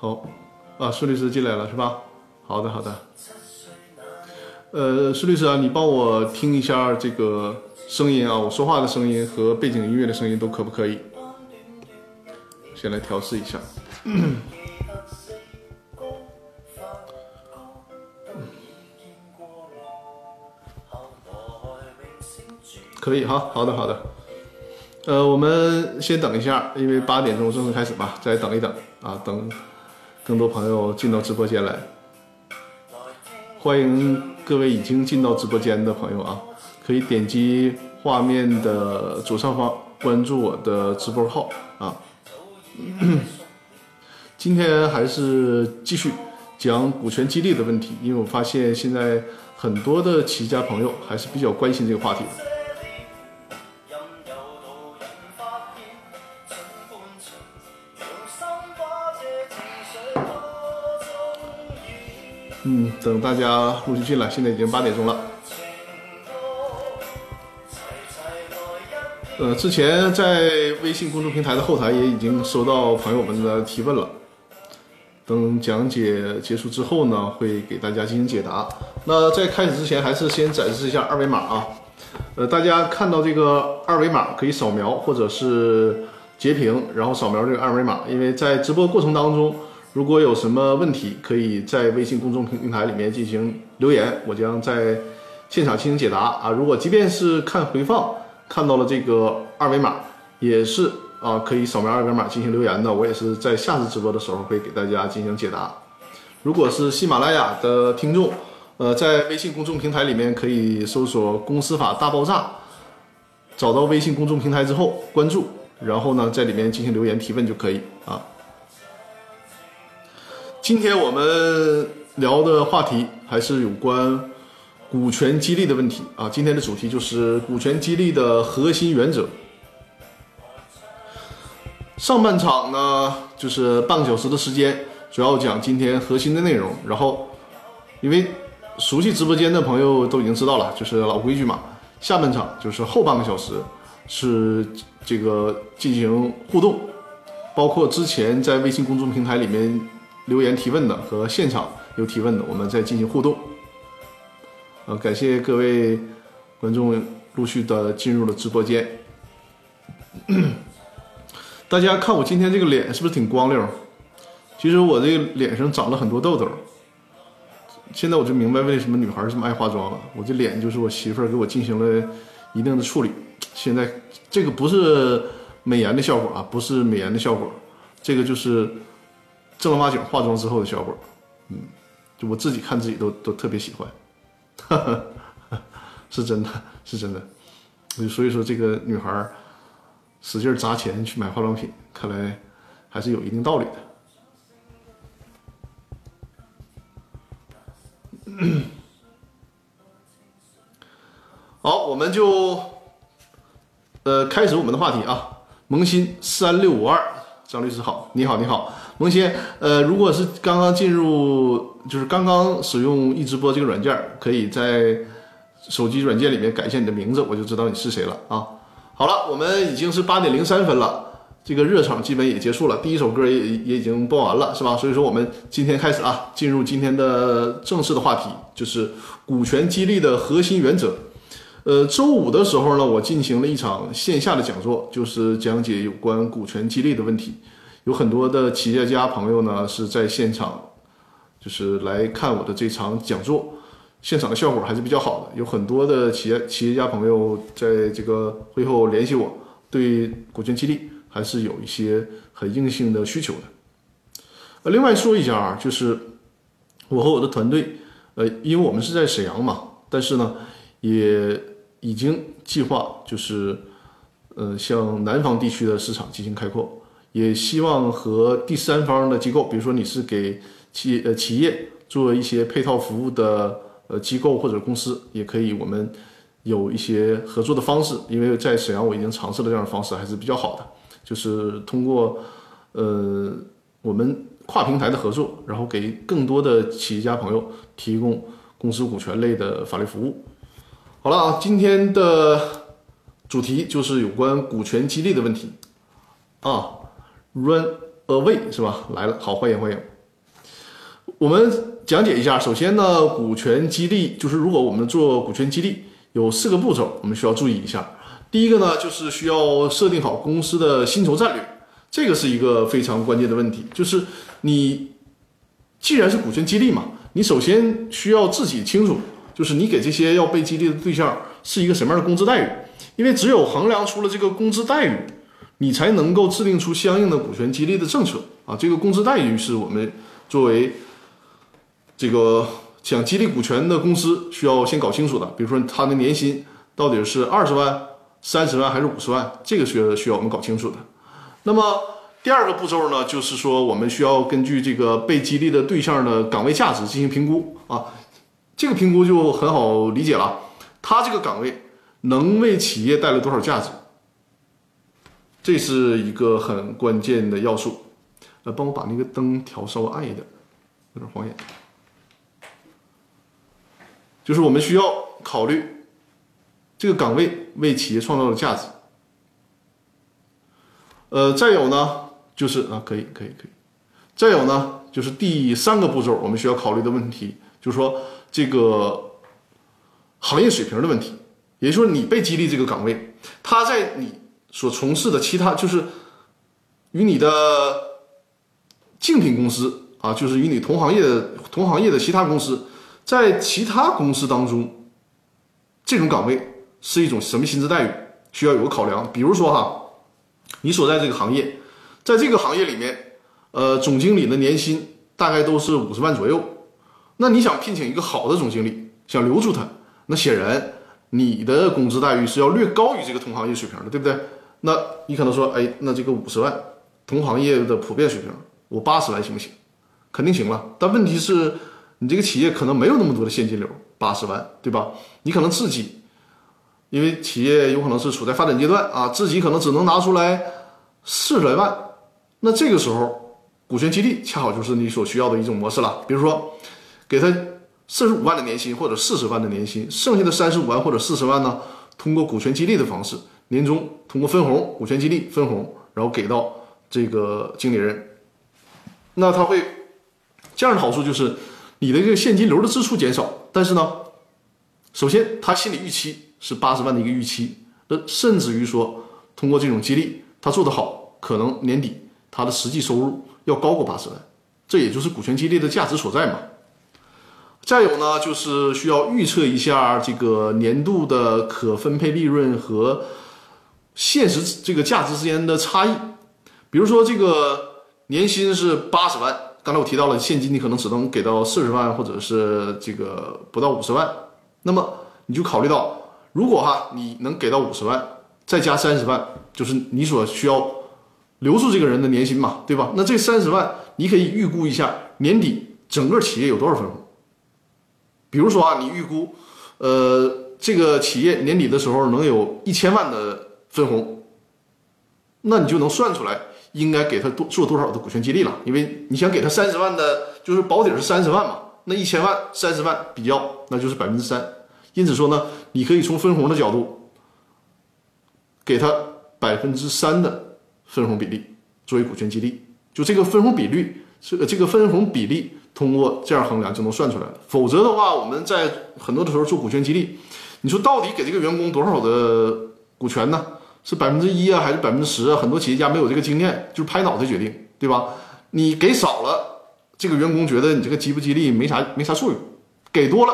好，啊，苏律师进来了是吧？好的，好的。呃，苏律师啊，你帮我听一下这个声音啊，我说话的声音和背景音乐的声音都可不可以？先来调试一下。可以哈，好的好的。呃，我们先等一下，因为八点钟正式开始吧，再等一等啊，等更多朋友进到直播间来。欢迎各位已经进到直播间的朋友啊，可以点击画面的左上方关注我的直播号啊。今天还是继续讲股权激励的问题，因为我发现现在很多的企业家朋友还是比较关心这个话题的。嗯，等大家陆续进来，现在已经八点钟了。呃，之前在微信公众平台的后台也已经收到朋友们的提问了。等讲解结束之后呢，会给大家进行解答。那在开始之前，还是先展示一下二维码啊。呃，大家看到这个二维码可以扫描或者是截屏，然后扫描这个二维码，因为在直播过程当中，如果有什么问题，可以在微信公众平台里面进行留言，我将在现场进行解答啊。如果即便是看回放。看到了这个二维码，也是啊，可以扫描二维码进行留言的。我也是在下次直播的时候会给大家进行解答。如果是喜马拉雅的听众，呃，在微信公众平台里面可以搜索“公司法大爆炸”，找到微信公众平台之后关注，然后呢，在里面进行留言提问就可以啊。今天我们聊的话题还是有关。股权激励的问题啊，今天的主题就是股权激励的核心原则。上半场呢，就是半个小时的时间，主要讲今天核心的内容。然后，因为熟悉直播间的朋友都已经知道了，就是老规矩嘛。下半场就是后半个小时，是这个进行互动，包括之前在微信公众平台里面留言提问的和现场有提问的，我们再进行互动。呃，感谢各位观众陆续的进入了直播间。大家看我今天这个脸是不是挺光溜？其实我这个脸上长了很多痘痘。现在我就明白为什么女孩这么爱化妆了。我这脸就是我媳妇儿给我进行了一定的处理。现在这个不是美颜的效果啊，不是美颜的效果，这个就是正儿八经化妆之后的效果。嗯，就我自己看自己都都特别喜欢。哈哈，是真的，是真的。所以说，这个女孩使劲砸钱去买化妆品，看来还是有一定道理的。好，我们就呃开始我们的话题啊。萌新三六五二，张律师好，你好，你好。萌新，呃，如果是刚刚进入，就是刚刚使用易直播这个软件，可以在手机软件里面改一下你的名字，我就知道你是谁了啊。好了，我们已经是八点零三分了，这个热场基本也结束了，第一首歌也也已经播完了，是吧？所以说我们今天开始啊，进入今天的正式的话题，就是股权激励的核心原则。呃，周五的时候呢，我进行了一场线下的讲座，就是讲解有关股权激励的问题。有很多的企业家朋友呢是在现场，就是来看我的这场讲座，现场的效果还是比较好的。有很多的企业企业家朋友在这个会后联系我，对股权激励还是有一些很硬性的需求的。呃，另外说一下啊，就是我和我的团队，呃，因为我们是在沈阳嘛，但是呢，也已经计划就是，呃，向南方地区的市场进行开阔。也希望和第三方的机构，比如说你是给企呃企业做一些配套服务的呃机构或者公司，也可以我们有一些合作的方式。因为在沈阳我已经尝试了这样的方式，还是比较好的，就是通过呃我们跨平台的合作，然后给更多的企业家朋友提供公司股权类的法律服务。好了啊，今天的主题就是有关股权激励的问题啊。Run away 是吧？来了，好，欢迎欢迎。我们讲解一下，首先呢，股权激励就是如果我们做股权激励，有四个步骤，我们需要注意一下。第一个呢，就是需要设定好公司的薪酬战略，这个是一个非常关键的问题。就是你既然是股权激励嘛，你首先需要自己清楚，就是你给这些要被激励的对象是一个什么样的工资待遇，因为只有衡量出了这个工资待遇，你才能够制定出相应的股权激励的政策啊。这个工资待遇是我们作为这个想激励股权的公司需要先搞清楚的，比如说他的年薪到底是二十万、三十万还是五十万，这个需要需要我们搞清楚的。那么第二个步骤呢，就是说我们需要根据这个被激励的对象的岗位价值进行评估啊，这个评估就很好理解了，他这个岗位能为企业带来多少价值，这是一个很关键的要素。呃，帮我把那个灯调稍微暗一点，有点晃眼。就是我们需要考虑这个岗位为企业创造的价值。呃，再有呢，就是啊，可以，可以，可以。再有呢，就是第三个步骤，我们需要考虑的问题，就是说这个行业水平的问题。也就是说，你被激励这个岗位，他在你所从事的其他，就是与你的竞品公司啊，就是与你同行业的同行业的其他公司。在其他公司当中，这种岗位是一种什么薪资待遇？需要有个考量。比如说哈，你所在这个行业，在这个行业里面，呃，总经理的年薪大概都是五十万左右。那你想聘请一个好的总经理，想留住他，那显然你的工资待遇是要略高于这个同行业水平的，对不对？那你可能说，哎，那这个五十万，同行业的普遍水平，我八十万行不行？肯定行了。但问题是。你这个企业可能没有那么多的现金流，八十万，对吧？你可能自己，因为企业有可能是处在发展阶段啊，自己可能只能拿出来四十来万。那这个时候，股权激励恰好就是你所需要的一种模式了。比如说，给他四十五万的年薪或者四十万的年薪，剩下的三十五万或者四十万呢，通过股权激励的方式，年终通过分红、股权激励分红，然后给到这个经理人。那他会这样的好处就是。你的这个现金流的支出减少，但是呢，首先他心理预期是八十万的一个预期，那甚至于说通过这种激励，他做得好，可能年底他的实际收入要高过八十万，这也就是股权激励的价值所在嘛。再有呢，就是需要预测一下这个年度的可分配利润和现实这个价值之间的差异，比如说这个年薪是八十万。刚才我提到了现金，你可能只能给到四十万，或者是这个不到五十万。那么你就考虑到，如果哈你能给到五十万，再加三十万，就是你所需要留住这个人的年薪嘛，对吧？那这三十万你可以预估一下年底整个企业有多少分红。比如说啊，你预估，呃，这个企业年底的时候能有一千万的分红，那你就能算出来。应该给他多做多少的股权激励了？因为你想给他三十万的，就是保底是三十万嘛，那一千万三十万比较，那就是百分之三。因此说呢，你可以从分红的角度，给他百分之三的分红比例作为股权激励。就这个分红比率，这个这个分红比例通过这样衡量就能算出来了。否则的话，我们在很多的时候做股权激励，你说到底给这个员工多少的股权呢？是百分之一啊，还是百分之十啊？很多企业家没有这个经验，就是拍脑袋决定，对吧？你给少了，这个员工觉得你这个激不激励没啥没啥作用；给多了，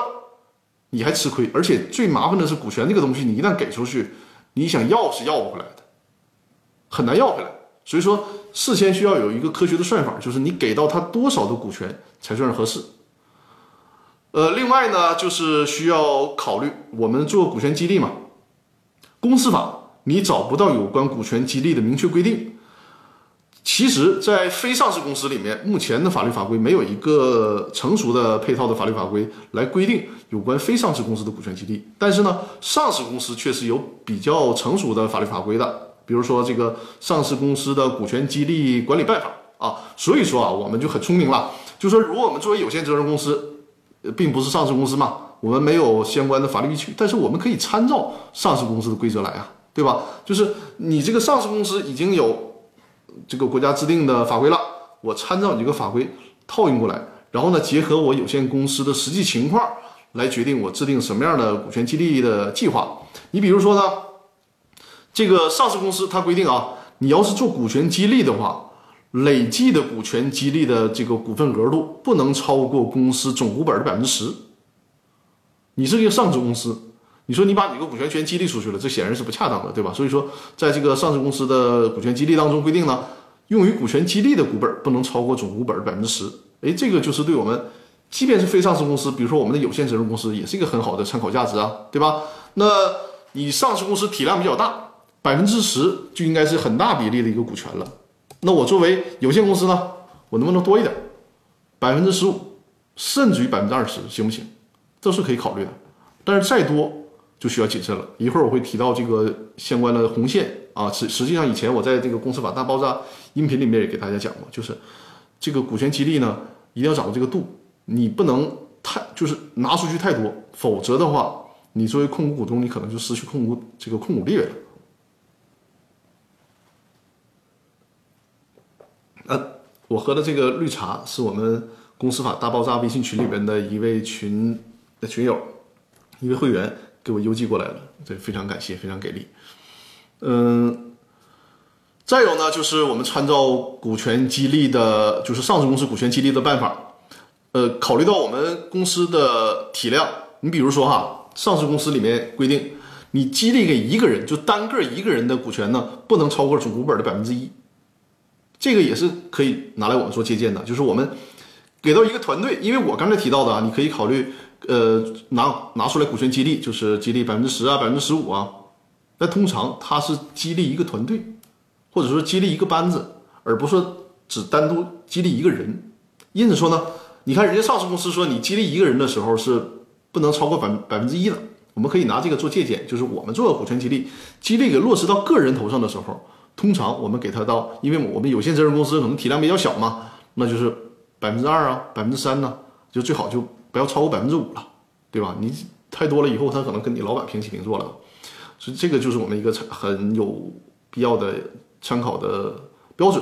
你还吃亏。而且最麻烦的是，股权这个东西，你一旦给出去，你想要是要不回来的，很难要回来。所以说，事先需要有一个科学的算法，就是你给到他多少的股权才算是合适。呃，另外呢，就是需要考虑我们做股权激励嘛，公司法。你找不到有关股权激励的明确规定。其实，在非上市公司里面，目前的法律法规没有一个成熟的配套的法律法规来规定有关非上市公司的股权激励。但是呢，上市公司确实有比较成熟的法律法规的，比如说这个《上市公司的股权激励管理办法》啊。所以说啊，我们就很聪明了，就说如果我们作为有限责任公司，并不是上市公司嘛，我们没有相关的法律依据，但是我们可以参照上市公司的规则来啊。对吧？就是你这个上市公司已经有这个国家制定的法规了，我参照你这个法规套用过来，然后呢，结合我有限公司的实际情况来决定我制定什么样的股权激励的计划。你比如说呢，这个上市公司它规定啊，你要是做股权激励的话，累计的股权激励的这个股份额度不能超过公司总股本的百分之十。你是一个上市公司，你说你把你个股权全激励出去了，这显然是不恰当的，对吧？所以说，在这个上市公司的股权激励当中规定呢，用于股权激励的股本不能超过总股本的百分之十。哎，这个就是对我们，即便是非上市公司，比如说我们的有限责任公司，也是一个很好的参考价值啊，对吧？那你上市公司体量比较大，百分之十就应该是很大比例的一个股权了。那我作为有限公司呢，我能不能多一点？百分之十五，甚至于百分之二十，行不行？这是可以考虑的，但是再多就需要谨慎了。一会儿我会提到这个相关的红线啊，实实际上以前我在这个公司法大爆炸音频里面也给大家讲过，就是这个股权激励呢，一定要掌握这个度，你不能太就是拿出去太多，否则的话，你作为控股股东，你可能就失去控股这个控股地位了。呃，我喝的这个绿茶是我们公司法大爆炸微信群里边的一位群的。群友，一位会员给我邮寄过来了，这非常感谢，非常给力。嗯，再有呢，就是我们参照股权激励的，就是上市公司股权激励的办法。呃，考虑到我们公司的体量，你比如说哈，上市公司里面规定，你激励给一个人，就单个一个人的股权呢，不能超过总股本的百分之一。这个也是可以拿来我们做借鉴的，就是我们给到一个团队，因为我刚才提到的啊，你可以考虑。呃，拿拿出来股权激励，就是激励百分之十啊，百分之十五啊。那通常它是激励一个团队，或者说激励一个班子，而不是只单独激励一个人。因此说呢，你看人家上市公司说你激励一个人的时候是不能超过百百分之一的。我们可以拿这个做借鉴，就是我们做股权激励，激励给落实到个人头上的时候，通常我们给他到，因为我们有限责任公司可能体量比较小嘛，那就是百分之二啊，百分之三呢，就最好就。不要超过百分之五了，对吧？你太多了以后，他可能跟你老板平起平坐了。所以这个就是我们一个很有必要的参考的标准。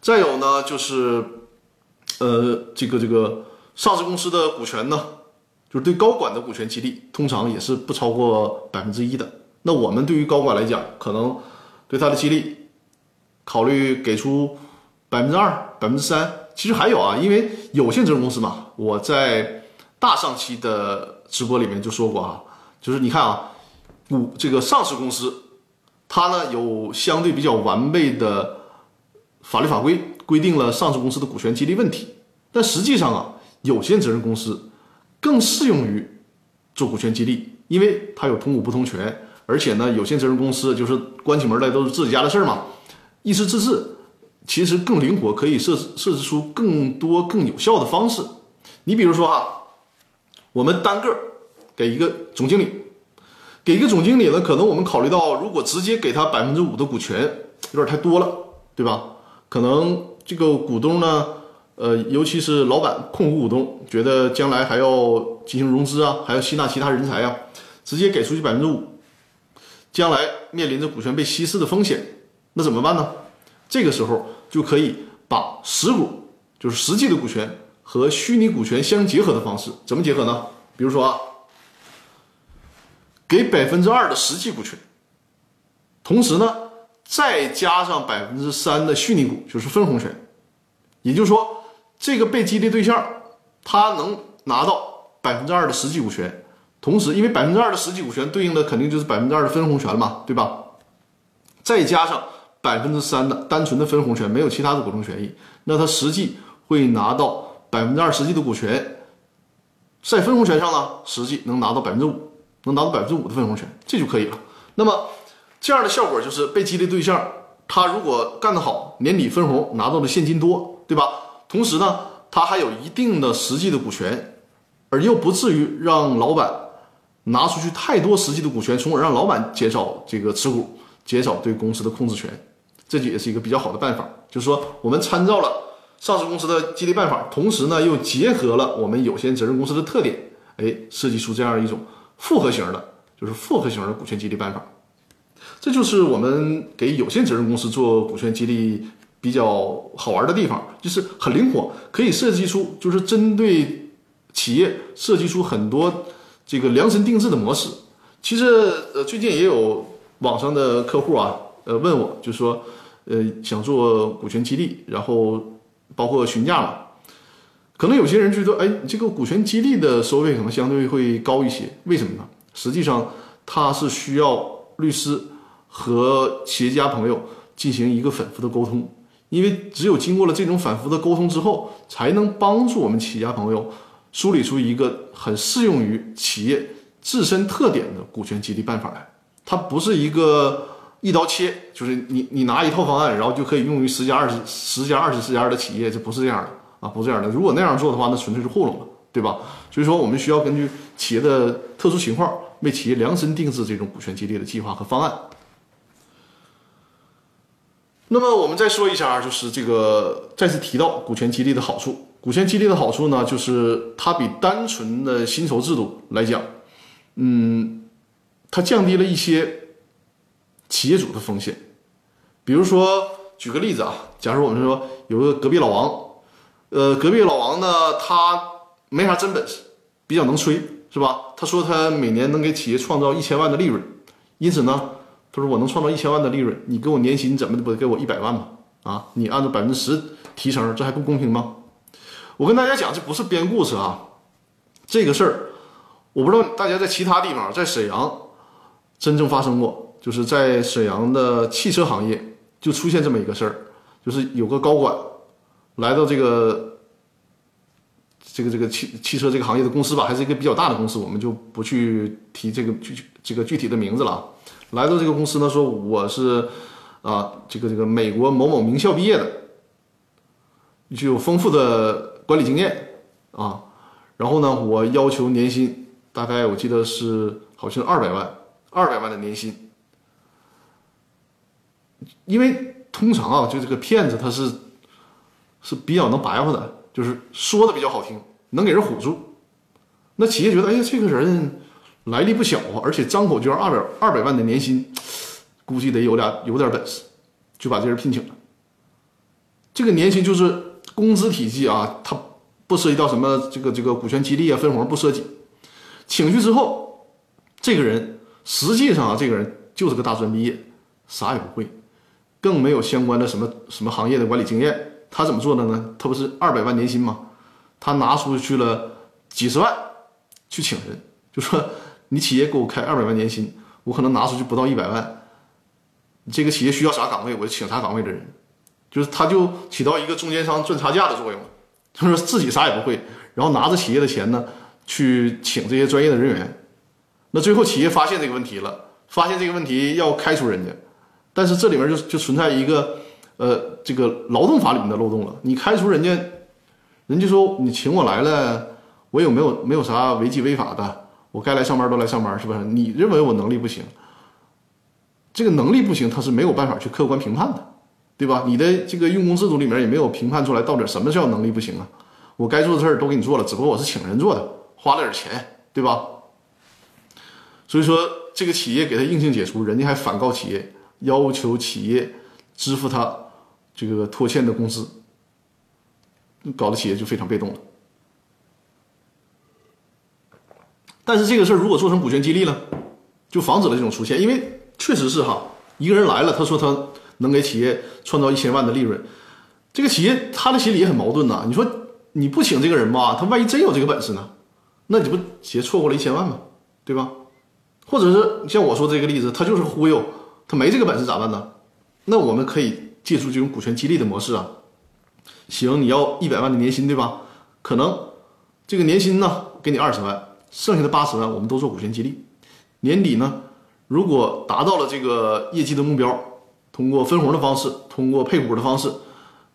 再有呢，就是呃，这个这个上市公司的股权呢，就是对高管的股权激励，通常也是不超过百分之一的。那我们对于高管来讲，可能对他的激励考虑给出百分之二、百分之三。其实还有啊，因为有限责任公司嘛，我在大上期的直播里面就说过啊，就是你看啊，股这个上市公司，它呢有相对比较完备的法律法规规定了上市公司的股权激励问题，但实际上啊，有限责任公司更适用于做股权激励，因为它有同股不同权，而且呢，有限责任公司就是关起门来都是自己家的事儿嘛，意思自治。其实更灵活，可以设设置出更多更有效的方式。你比如说哈，我们单个给一个总经理，给一个总经理呢，可能我们考虑到，如果直接给他百分之五的股权，有点太多了，对吧？可能这个股东呢，呃，尤其是老板控股股东，觉得将来还要进行融资啊，还要吸纳其他人才啊，直接给出去百分之五，将来面临着股权被稀释的风险，那怎么办呢？这个时候就可以把实股，就是实际的股权和虚拟股权相结合的方式，怎么结合呢？比如说，给百分之二的实际股权，同时呢再加上百分之三的虚拟股，就是分红权。也就是说，这个被激励对象他能拿到百分之二的实际股权，同时因为百分之二的实际股权对应的肯定就是百分之二的分红权嘛，对吧？再加上。百分之三的单纯的分红权，没有其他的股东权益，那他实际会拿到百分之二实际的股权，在分红权上呢，实际能拿到百分之五，能拿到百分之五的分红权，这就可以了。那么这样的效果就是被激励对象，他如果干得好，年底分红拿到的现金多，对吧？同时呢，他还有一定的实际的股权，而又不至于让老板拿出去太多实际的股权，从而让老板减少这个持股，减少对公司的控制权。这就也是一个比较好的办法，就是说我们参照了上市公司的激励办法，同时呢又结合了我们有限责任公司的特点，哎，设计出这样一种复合型的，就是复合型的股权激励办法。这就是我们给有限责任公司做股权激励比较好玩的地方，就是很灵活，可以设计出就是针对企业设计出很多这个量身定制的模式。其实呃，最近也有网上的客户啊，呃问我，就说呃想做股权激励，然后包括询价嘛。可能有些人觉得，哎，这个股权激励的收费可能相对会高一些，为什么呢？实际上，它是需要律师和企业家朋友进行一个反复的沟通，因为只有经过了这种反复的沟通之后，才能帮助我们企业家朋友梳理出一个很适用于企业自身特点的股权激励办法来。它不是一个一刀切，就是你你拿一套方案，然后就可以用于十家、二十、十家、二十、十家的企业，这不是这样的。啊，不是这样的。如果那样做的话，那纯粹是糊弄了，对吧？所以说，我们需要根据企业的特殊情况，为企业量身定制这种股权激励的计划和方案。那么，我们再说一下，就是这个再次提到股权激励的好处。股权激励的好处呢，就是它比单纯的薪酬制度来讲，嗯，它降低了一些企业主的风险。比如说，举个例子啊，假如我们说有个隔壁老王。呃，隔壁老王呢，他没啥真本事，比较能吹，是吧？他说他每年能给企业创造一千万的利润，因此呢，他说我能创造一千万的利润，你给我年薪怎么的不得给我一百万吗？啊，你按照百分之十提成，这还不公平吗？我跟大家讲，这不是编故事啊，这个事儿，我不知道大家在其他地方，在沈阳真正发生过，就是在沈阳的汽车行业就出现这么一个事儿，就是有个高管。来到这个这个这个汽汽车这个行业的公司吧，还是一个比较大的公司，我们就不去提这个具这个具体的名字了。来到这个公司呢，说我是啊，这个这个美国某某名校毕业的，具有丰富的管理经验啊。然后呢，我要求年薪大概我记得是好像二百万，二百万的年薪。因为通常啊，就这个骗子他是。是比较能白话的，就是说的比较好听，能给人唬住。那企业觉得，哎呀，这个人来历不小啊，而且张口就要二百二百万的年薪，估计得有俩有点本事，就把这人聘请了。这个年薪就是工资体系啊，它不涉及到什么这个这个股权激励啊、分红不涉及。请去之后，这个人实际上啊，这个人就是个大专毕业，啥也不会，更没有相关的什么什么行业的管理经验。他怎么做的呢？他不是二百万年薪吗？他拿出去了几十万去请人，就说你企业给我开二百万年薪，我可能拿出去不到一百万。这个企业需要啥岗位，我就请啥岗位的人，就是他就起到一个中间商赚差价的作用，就是自己啥也不会，然后拿着企业的钱呢去请这些专业的人员。那最后企业发现这个问题了，发现这个问题要开除人家，但是这里面就就存在一个。呃，这个劳动法里面的漏洞了。你开除人家，人家说你请我来了，我有没有没有啥违纪违法的？我该来上班都来上班，是不是？你认为我能力不行？这个能力不行，他是没有办法去客观评判的，对吧？你的这个用工制度里面也没有评判出来到底什么叫能力不行啊？我该做的事儿都给你做了，只不过我是请人做的，花了点钱，对吧？所以说，这个企业给他硬性解除，人家还反告企业，要求企业支付他。这个拖欠的工资，搞得企业就非常被动了。但是这个事儿如果做成股权激励了，就防止了这种出现，因为确实是哈，一个人来了，他说他能给企业创造一千万的利润，这个企业他的心里也很矛盾呐。你说你不请这个人吧，他万一真有这个本事呢？那你不企业错过了一千万吗？对吧？或者是像我说这个例子，他就是忽悠，他没这个本事咋办呢？那我们可以。借助这种股权激励的模式啊，行，你要一百万的年薪对吧？可能这个年薪呢给你二十万，剩下的八十万我们都做股权激励。年底呢，如果达到了这个业绩的目标，通过分红的方式，通过配股的方式，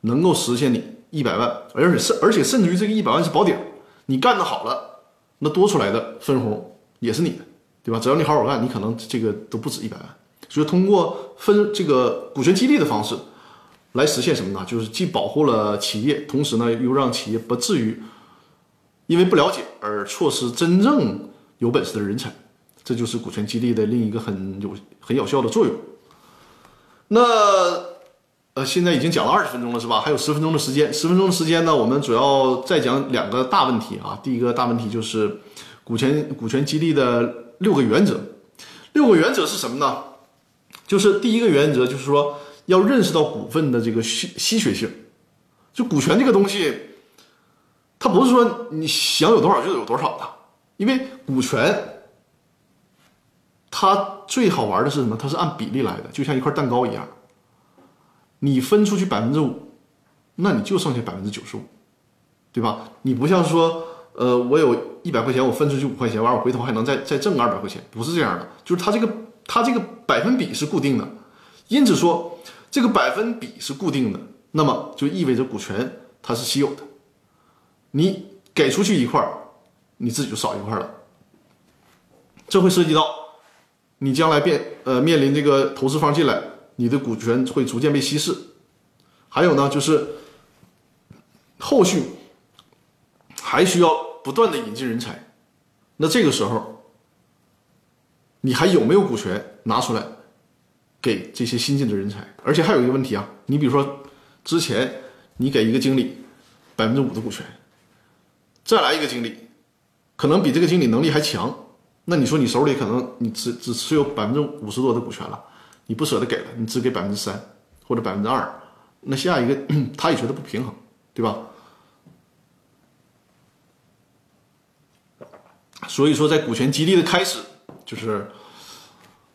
能够实现你一百万，而且甚而且甚至于这个一百万是保底，你干得好了，那多出来的分红也是你的，对吧？只要你好好干，你可能这个都不止一百万。所以通过分这个股权激励的方式。来实现什么呢？就是既保护了企业，同时呢又让企业不至于因为不了解而错失真正有本事的人才。这就是股权激励的另一个很有很有效的作用。那呃，现在已经讲了二十分钟了，是吧？还有十分钟的时间，十分钟的时间呢，我们主要再讲两个大问题啊。第一个大问题就是股权股权激励的六个原则。六个原则是什么呢？就是第一个原则就是说要认识到股份的这个稀稀缺性，就股权这个东西，它不是说你想有多少就有多少的，因为股权。它最好玩的是什么？它是按比例来的，就像一块蛋糕一样。你分出去百分之五，那你就剩下百分之九十五，对吧？你不像说，呃，我有一百块钱，我分出去五块钱，完我回头还能再再挣二百块钱，不是这样的。就是它这个它这个百分比是固定的，因此说这个百分比是固定的，那么就意味着股权它是稀有的。你给出去一块，你自己就少一块了，这会涉及到。你将来变呃面临这个投资方进来，你的股权会逐渐被稀释。还有呢，就是后续还需要不断的引进人才。那这个时候，你还有没有股权拿出来给这些新进的人才？而且还有一个问题啊，你比如说之前你给一个经理百分之五的股权，再来一个经理，可能比这个经理能力还强。那你说你手里可能你只只持有百分之五十多的股权了，你不舍得给了，你只给百分之三或者百分之二，那下一个 他也觉得不平衡，对吧？所以说在股权激励的开始，就是，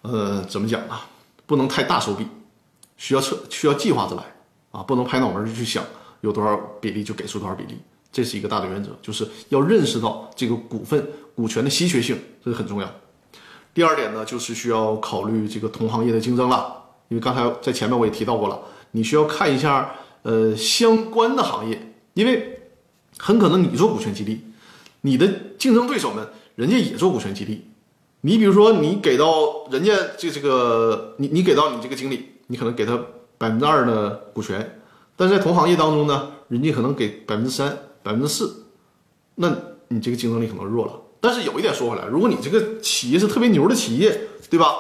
呃，怎么讲呢？不能太大手笔，需要策需要计划着来啊，不能拍脑门就去想有多少比例就给出多少比例。这是一个大的原则，就是要认识到这个股份股权的稀缺性，这是很重要。第二点呢，就是需要考虑这个同行业的竞争了，因为刚才在前面我也提到过了，你需要看一下呃相关的行业，因为很可能你做股权激励，你的竞争对手们人家也做股权激励，你比如说你给到人家这这个你你给到你这个经理，你可能给他百分之二的股权，但是在同行业当中呢，人家可能给百分之三。百分之四，那你这个竞争力可能弱了。但是有一点说回来，如果你这个企业是特别牛的企业，对吧？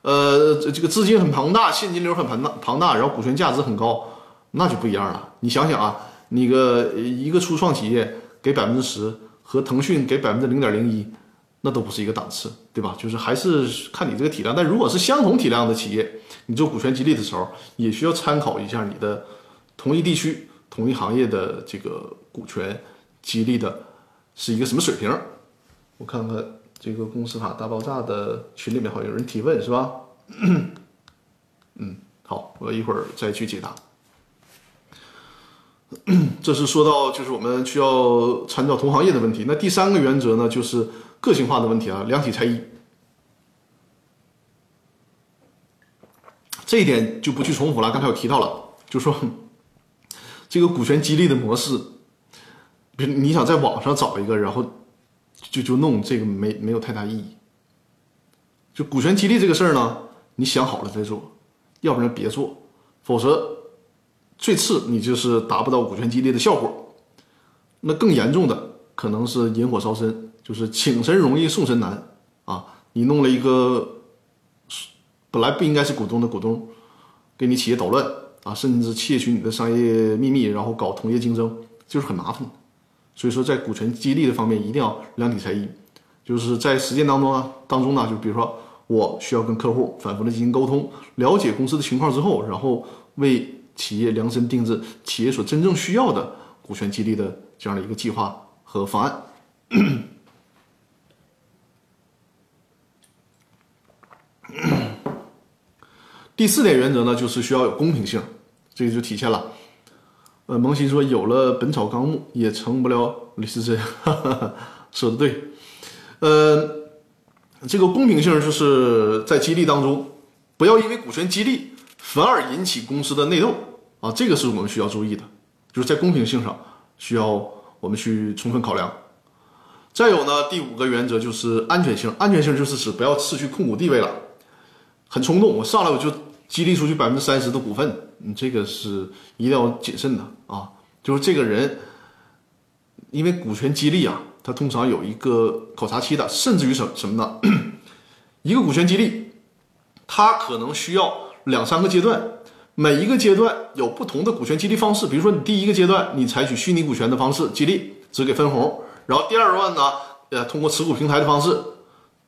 呃，这个资金很庞大，现金流很庞大，庞大，然后股权价值很高，那就不一样了。你想想啊，那个一个初创企业给百分之十，和腾讯给百分之零点零一，那都不是一个档次，对吧？就是还是看你这个体量。但如果是相同体量的企业，你做股权激励的时候，也需要参考一下你的同一地区。同一行业的这个股权激励的是一个什么水平？我看看这个公司法大爆炸的群里面好像有人提问是吧？嗯，好，我一会儿再去解答。这是说到就是我们需要参照同行业的问题。那第三个原则呢，就是个性化的问题啊，量体裁衣。这一点就不去重复了，刚才我提到了，就说。这个股权激励的模式，比如你想在网上找一个，然后就就弄这个没没有太大意义。就股权激励这个事儿呢，你想好了再做，要不然别做，否则最次你就是达不到股权激励的效果。那更严重的可能是引火烧身，就是请神容易送神难啊！你弄了一个本来不应该是股东的股东，给你企业捣乱。啊，甚至窃取你的商业秘密，然后搞同业竞争，就是很麻烦。所以说，在股权激励的方面，一定要量体裁衣。就是在实践当中呢，当中呢，就比如说，我需要跟客户反复的进行沟通，了解公司的情况之后，然后为企业量身定制企业所真正需要的股权激励的这样的一个计划和方案。第四点原则呢，就是需要有公平性，这个就体现了。呃，萌新说有了《本草纲目》也成不了李时珍，说的对。呃，这个公平性就是在激励当中，不要因为股权激励反而引起公司的内斗啊，这个是我们需要注意的，就是在公平性上需要我们去充分考量。再有呢，第五个原则就是安全性，安全性就是指不要失去控股地位了。很冲动，我上来我就激励出去百分之三十的股份，你这个是一定要谨慎的啊！就是这个人，因为股权激励啊，它通常有一个考察期的，甚至于什什么呢？一个股权激励，它可能需要两三个阶段，每一个阶段有不同的股权激励方式。比如说，你第一个阶段你采取虚拟股权的方式激励，只给分红，然后第二段呢，呃，通过持股平台的方式，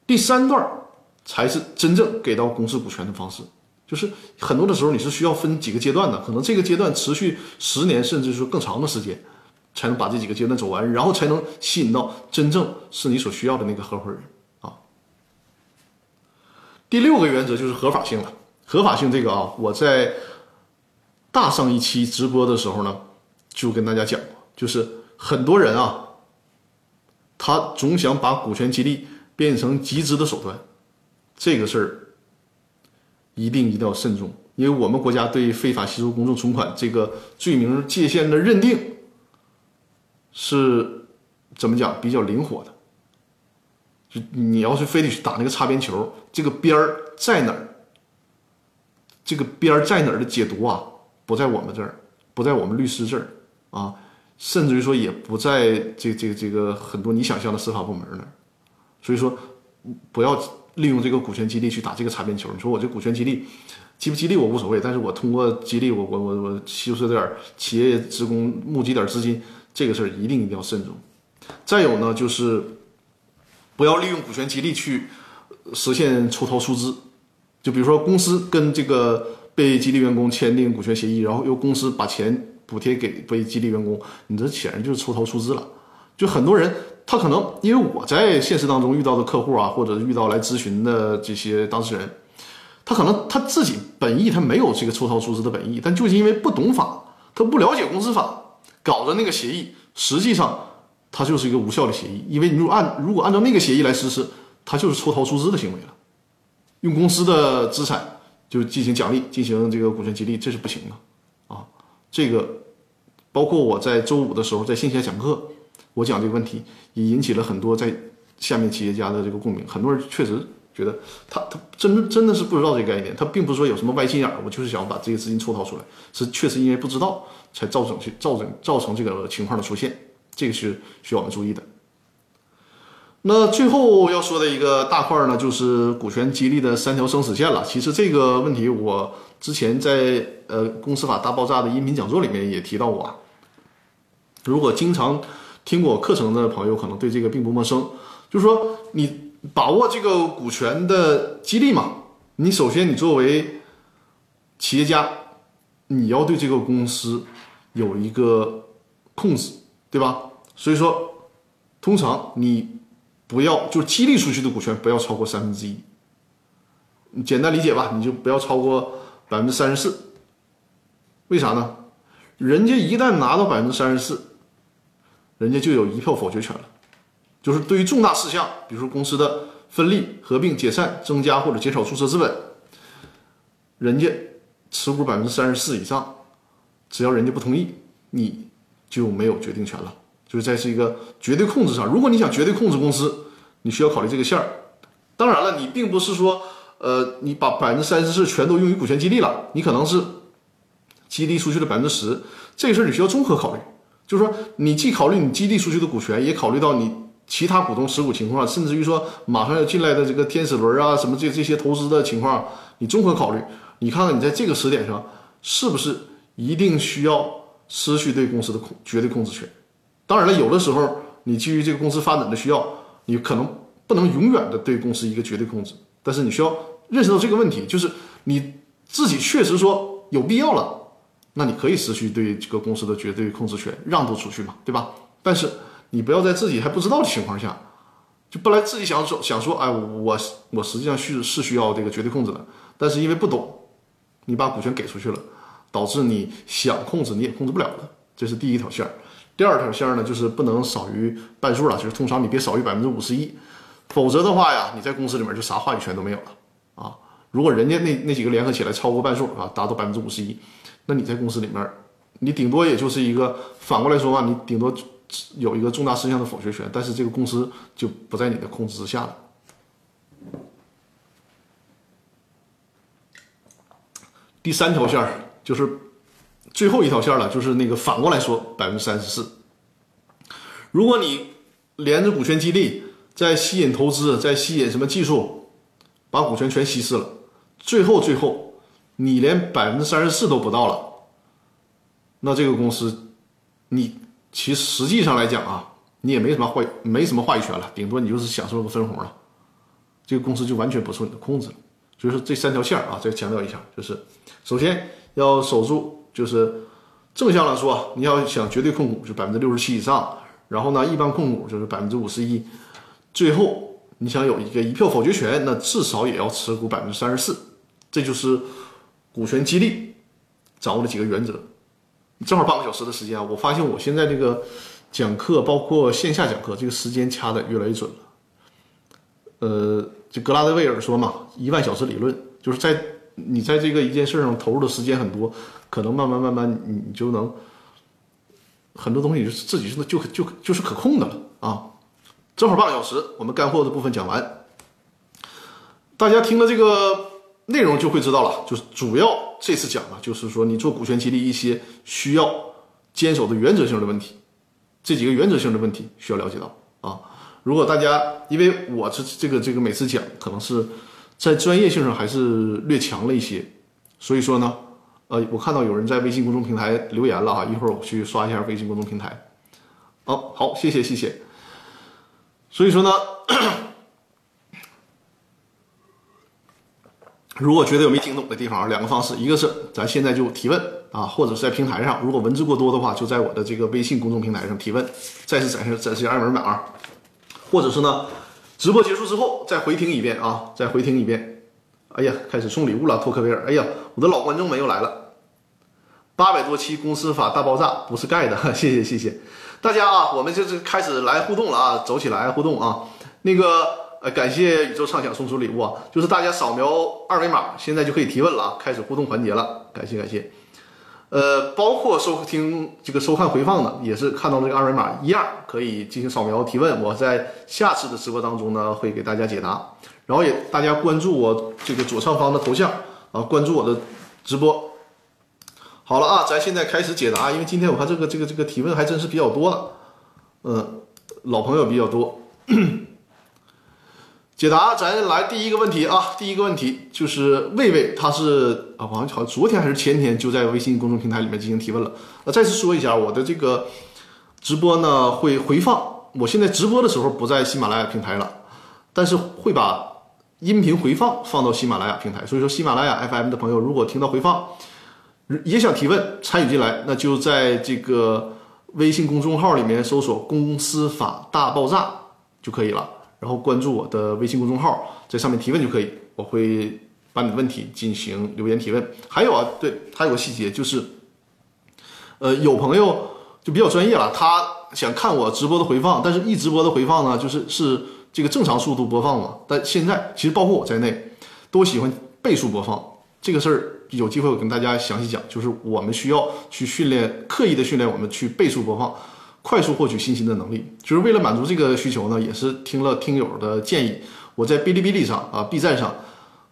第三段才是真正给到公司股权的方式。就是很多的时候你是需要分几个阶段的，可能这个阶段持续十年，甚至是更长的时间，才能把这几个阶段走完，然后才能吸引到真正是你所需要的那个合伙人啊。第六个原则就是合法性了，合法性这个啊，我在大上一期直播的时候呢，就跟大家讲过，就是很多人啊，他总想把股权激励变成集资的手段，这个事儿。一定一定要慎重，因为我们国家对非法吸收公众存款这个罪名界限的认定是怎么讲？比较灵活的。就你要是非得去打那个擦边球，这个边儿在哪儿？这个边儿在哪儿的解读啊，不在我们这儿，不在我们律师这儿啊，甚至于说也不在这这个这个很多你想象的司法部门那儿。所以说，不要。利用这个股权激励去打这个擦边球，你说我这股权激励激不激励我无所谓，但是我通过激励我我我我吸收点企业职工募集点资金，这个事儿一定一定要慎重。再有呢，就是不要利用股权激励去实现抽逃出资，就比如说公司跟这个被激励员工签订股权协议，然后由公司把钱补贴给被激励员工，你这显然就是抽逃出资了。就很多人。他可能因为我在现实当中遇到的客户啊，或者遇到来咨询的这些当事人，他可能他自己本意他没有这个抽逃出资的本意，但就是因为不懂法，他不了解公司法，搞的那个协议，实际上它就是一个无效的协议，因为你如果按如果按照那个协议来实施，它就是抽逃出资的行为了，用公司的资产就进行奖励，进行这个股权激励，这是不行的啊。这个包括我在周五的时候在线下讲课。我讲这个问题也引起了很多在下面企业家的这个共鸣，很多人确实觉得他他真真的是不知道这个概念，他并不是说有什么歪心眼儿，我就是想把这些资金抽逃出来，是确实因为不知道才造成去造成造成这个情况的出现，这个是需要我们注意的。那最后要说的一个大块呢，就是股权激励的三条生死线了。其实这个问题我之前在呃公司法大爆炸的音频讲座里面也提到过，啊如果经常。听过课程的朋友可能对这个并不陌生，就是说你把握这个股权的激励嘛，你首先你作为企业家，你要对这个公司有一个控制，对吧？所以说，通常你不要就激励出去的股权不要超过三分之一，简单理解吧，你就不要超过百分之三十四。为啥呢？人家一旦拿到百分之三十四。人家就有一票否决权了，就是对于重大事项，比如说公司的分立、合并、解散、增加或者减少注册资本，人家持股百分之三十四以上，只要人家不同意，你就没有决定权了。就是在是一个绝对控制上，如果你想绝对控制公司，你需要考虑这个线儿。当然了，你并不是说，呃，你把百分之三十四全都用于股权激励了，你可能是激励出去的百分之十，这个事儿你需要综合考虑。就是说，你既考虑你激励出去的股权，也考虑到你其他股东持股情况，甚至于说马上要进来的这个天使轮啊，什么这这些投资的情况，你综合考虑，你看看你在这个时点上是不是一定需要失去对公司的控绝对控制权？当然了，有的时候你基于这个公司发展的需要，你可能不能永远的对公司一个绝对控制，但是你需要认识到这个问题，就是你自己确实说有必要了。那你可以失去对这个公司的绝对控制权，让渡出去嘛，对吧？但是你不要在自己还不知道的情况下，就本来自己想说想说，哎，我我实际上是是需要这个绝对控制的，但是因为不懂，你把股权给出去了，导致你想控制你也控制不了了，这是第一条线儿。第二条线儿呢，就是不能少于半数了，就是通常你别少于百分之五十一，否则的话呀，你在公司里面就啥话语权都没有了啊。如果人家那那几个联合起来超过半数啊，达到百分之五十一。那你在公司里面，你顶多也就是一个反过来说嘛，你顶多有一个重大事项的否决权，但是这个公司就不在你的控制之下了。第三条线就是最后一条线了，就是那个反过来说百分之三十四。如果你连着股权激励，在吸引投资，在吸引什么技术，把股权全稀释了，最后最后你连百分之三十四都不到了，那这个公司你其实实际上来讲啊，你也没什么话没什么话语权了，顶多你就是享受个分红了，这个公司就完全不受你的控制了。所以说这三条线啊，再强调一下，就是首先要守住，就是正向来说，你要想绝对控股就百分之六十七以上，然后呢一般控股就是百分之五十一，最后你想有一个一票否决权，那至少也要持股百分之三十四，这就是股权激励掌握了几个原则。正好半个小时的时间啊，我发现我现在这个讲课，包括线下讲课，这个时间掐的越来越准了。呃，就格拉德威尔说嘛，一万小时理论，就是在你在这个一件事上投入的时间很多，可能慢慢慢慢你你就能很多东西就是自己是就就就是可控的了啊。正好半个小时，我们干货的部分讲完，大家听了这个内容就会知道了，就是主要这次讲的就是说你做股权激励一些需要坚守的原则性的问题，这几个原则性的问题需要了解到啊。如果大家，因为我这这个这个每次讲，可能是在专业性上还是略强了一些，所以说呢，呃，我看到有人在微信公众平台留言了哈，一会儿我去刷一下微信公众平台。哦，好，谢谢谢谢。所以说呢，如果觉得有没听懂的地方，两个方式，一个是咱现在就提问啊，或者是在平台上，如果文字过多的话，就在我的这个微信公众平台上提问。再次展示展示二维码。或者是呢，直播结束之后再回听一遍啊，再回听一遍。哎呀，开始送礼物了，托克维尔。哎呀，我的老观众们又来了。八百多期公司法大爆炸不是盖的，谢谢谢谢大家啊，我们就是开始来互动了啊，走起来互动啊。那个感谢宇宙畅想送出礼物啊，就是大家扫描二维码，现在就可以提问了啊，开始互动环节了，感谢感谢。呃，包括收听这个收看回放的，也是看到这个二维码一样，可以进行扫描提问。我在下次的直播当中呢，会给大家解答。然后也大家关注我这个左上方的头像啊，关注我的直播。好了啊，咱现在开始解答，因为今天我看这个这个这个提问还真是比较多了，嗯，老朋友比较多。解答，咱来第一个问题啊，第一个问题就是魏魏，他是啊，好像好像昨天还是前天就在微信公众平台里面进行提问了。那再次说一下，我的这个直播呢会回放，我现在直播的时候不在喜马拉雅平台了，但是会把音频回放放到喜马拉雅平台。所以说，喜马拉雅 FM 的朋友如果听到回放，也想提问参与进来，那就在这个微信公众号里面搜索“公司法大爆炸”就可以了。然后关注我的微信公众号，在上面提问就可以，我会把你的问题进行留言提问。还有啊，对，还有个细节就是，呃，有朋友就比较专业了，他想看我直播的回放，但是一直播的回放呢，就是是这个正常速度播放嘛。但现在其实包括我在内，都喜欢倍速播放。这个事儿有机会我跟大家详细讲，就是我们需要去训练，刻意的训练我们去倍速播放。快速获取信息的能力，就是为了满足这个需求呢，也是听了听友的建议，我在哔哩哔哩上啊，B 站上，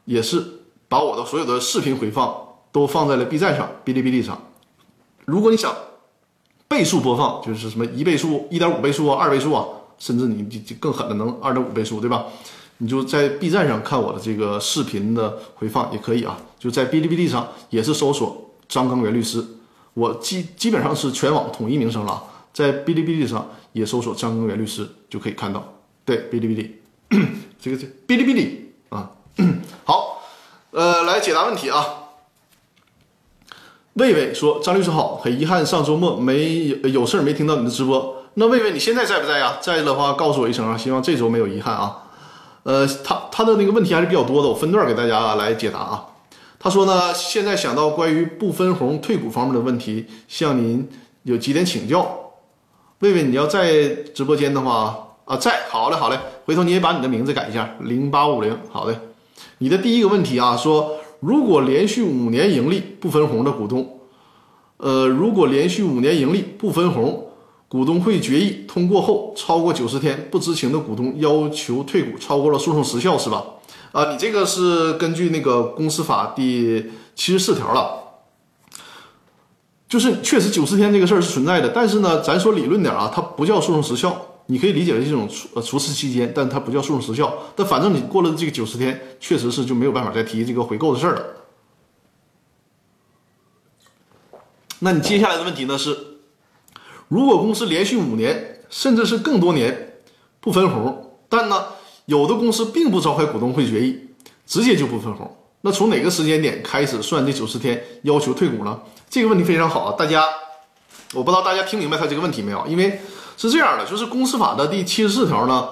也是把我的所有的视频回放都放在了 B 站上、哔哩哔哩上。如果你想倍速播放，就是什么一倍速、一点五倍速啊、二倍速啊，甚至你就更狠的能二点五倍速，对吧？你就在 B 站上看我的这个视频的回放也可以啊，就在哔哩哔哩上也是搜索张根元律师，我基基本上是全网统一名声了。在哔哩哔哩上也搜索张根源律师就可以看到。对，哔哩哔哩，这个这哔哩哔哩啊，好，呃，来解答问题啊。魏魏说：“张律师好，很遗憾上周末没有有事儿没听到你的直播。那魏魏你现在在不在呀？在的话告诉我一声啊，希望这周没有遗憾啊。呃，他他的那个问题还是比较多的，我分段给大家来解答啊。他说呢，现在想到关于不分红退股方面的问题，向您有几点请教。”贝贝，你要在直播间的话啊，在，好嘞，好嘞，回头你也把你的名字改一下，零八五零，好的。你的第一个问题啊，说如果连续五年盈利不分红的股东，呃，如果连续五年盈利不分红，股东会决议通过后超过九十天，不知情的股东要求退股，超过了诉讼时效是吧？啊，你这个是根据那个公司法第七十四条了。就是确实九十天这个事儿是存在的，但是呢，咱说理论点啊，它不叫诉讼时效，你可以理解为这种除呃除斥期间，但它不叫诉讼时效。但反正你过了这个九十天，确实是就没有办法再提这个回购的事儿了。那你接下来的问题呢是，如果公司连续五年甚至是更多年不分红，但呢有的公司并不召开股东会决议，直接就不分红，那从哪个时间点开始算这九十天要求退股呢？这个问题非常好啊，大家，我不知道大家听明白他这个问题没有？因为是这样的，就是公司法的第七十四条呢，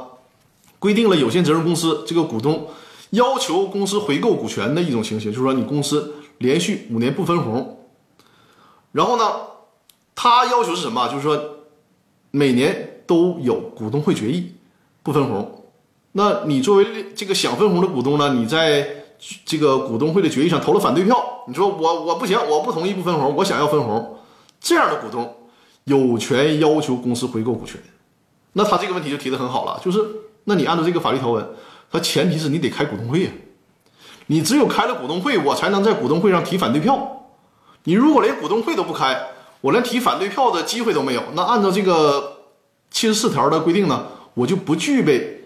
规定了有限责任公司这个股东要求公司回购股权的一种情形，就是说你公司连续五年不分红。然后呢，他要求是什么？就是说，每年都有股东会决议，不分红。那你作为这个想分红的股东呢，你在这个股东会的决议上投了反对票，你说我我不行，我不同意不分红，我想要分红。这样的股东有权要求公司回购股权。那他这个问题就提的很好了，就是那你按照这个法律条文，它前提是你得开股东会呀，你只有开了股东会，我才能在股东会上提反对票。你如果连股东会都不开，我连提反对票的机会都没有，那按照这个七十四条的规定呢，我就不具备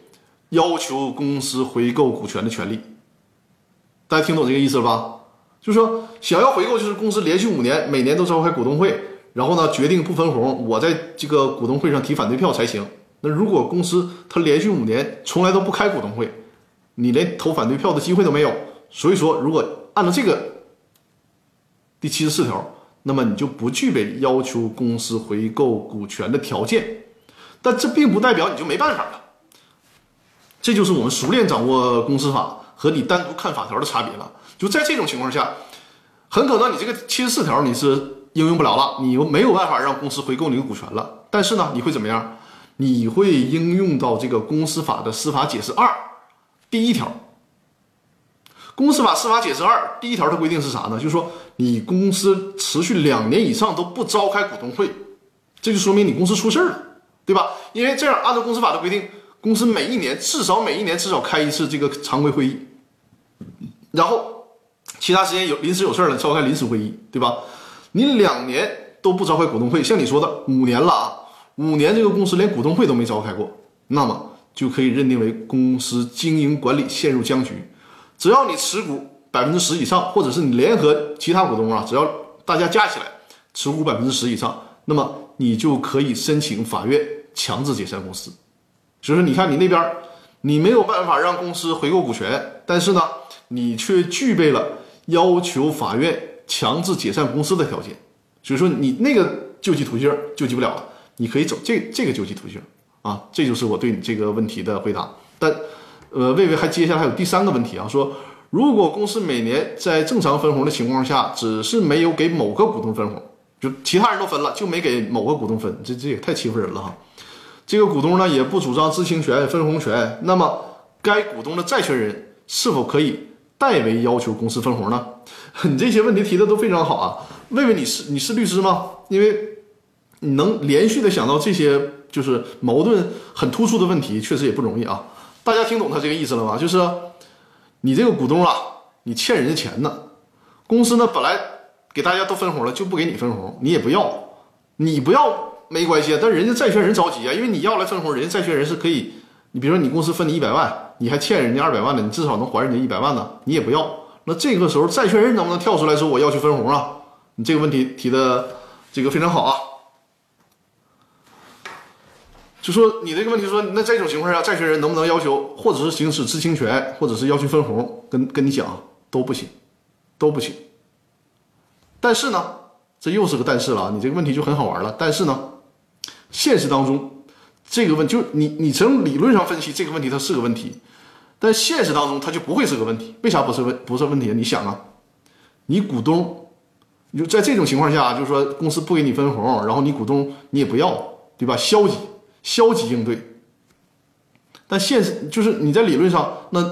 要求公司回购股权的权利。大家听懂这个意思了吧？就是说，想要回购，就是公司连续五年每年都召开股东会，然后呢决定不分红，我在这个股东会上提反对票才行。那如果公司它连续五年从来都不开股东会，你连投反对票的机会都没有。所以说，如果按照这个。第七十四条，那么你就不具备要求公司回购股权的条件，但这并不代表你就没办法了。这就是我们熟练掌握公司法和你单独看法条的差别了。就在这种情况下，很可能你这个七十四条你是应用不了了，你又没有办法让公司回购你的股权了。但是呢，你会怎么样？你会应用到这个公司法的司法解释二第一条。公司法司法解释二第一条的规定是啥呢？就是说，你公司持续两年以上都不召开股东会，这就说明你公司出事儿了，对吧？因为这样，按照公司法的规定，公司每一年至少每一年至少开一次这个常规会议，然后其他时间有临时有事儿了召开临时会议，对吧？你两年都不召开股东会，像你说的五年了啊，五年这个公司连股东会都没召开过，那么就可以认定为公司经营管理陷入僵局。只要你持股百分之十以上，或者是你联合其他股东啊，只要大家加起来持股百分之十以上，那么你就可以申请法院强制解散公司。所以说，你看你那边你没有办法让公司回购股权，但是呢，你却具备了要求法院强制解散公司的条件。所以说，你那个救济途径救济不了了，你可以走这这个救济途径啊。这就是我对你这个问题的回答。但呃，魏魏还接下来还有第三个问题啊，说如果公司每年在正常分红的情况下，只是没有给某个股东分红，就其他人都分了，就没给某个股东分，这这也太欺负人了哈。这个股东呢也不主张知情权、分红权，那么该股东的债权人是否可以代为要求公司分红呢？你这些问题提的都非常好啊，问问你是你是律师吗？因为你能连续的想到这些就是矛盾很突出的问题，确实也不容易啊。大家听懂他这个意思了吗？就是你这个股东啊，你欠人家钱呢。公司呢本来给大家都分红了，就不给你分红，你也不要，你不要没关系啊，但人家债权人着急啊，因为你要来分红，人家债权人是可以，你比如说你公司分你一百万，你还欠人家二百万呢，你至少能还人家一百万呢，你也不要。那这个时候债权人能不能跳出来说我要求分红啊？你这个问题提的这个非常好啊。就说你这个问题，说那这种情况下，债权人能不能要求，或者是行使知情权，或者是要求分红？跟跟你讲都不行，都不行。但是呢，这又是个但是了！你这个问题就很好玩了。但是呢，现实当中这个问就你你从理论上分析这个问题它是个问题，但现实当中它就不会是个问题。为啥不是问不是问题？你想啊，你股东，你就在这种情况下，就是说公司不给你分红，然后你股东你也不要，对吧？消极。消极应对，但现实就是你在理论上，那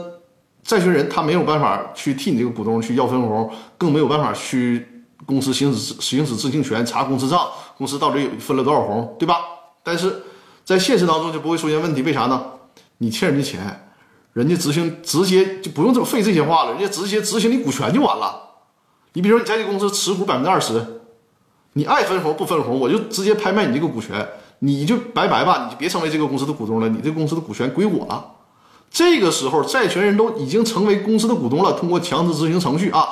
债权人他没有办法去替你这个股东去要分红，更没有办法去公司行使行使知情权，查公司账，公司到底有分了多少红，对吧？但是在现实当中就不会出现问题，为啥呢？你欠人家钱，人家执行直接就不用这么费这些话了，人家直接执行你股权就完了。你比如说你在这公司持股百分之二十，你爱分红不分红，我就直接拍卖你这个股权。你就拜拜吧，你就别成为这个公司的股东了，你这公司的股权归我了。这个时候，债权人都已经成为公司的股东了，通过强制执行程序啊，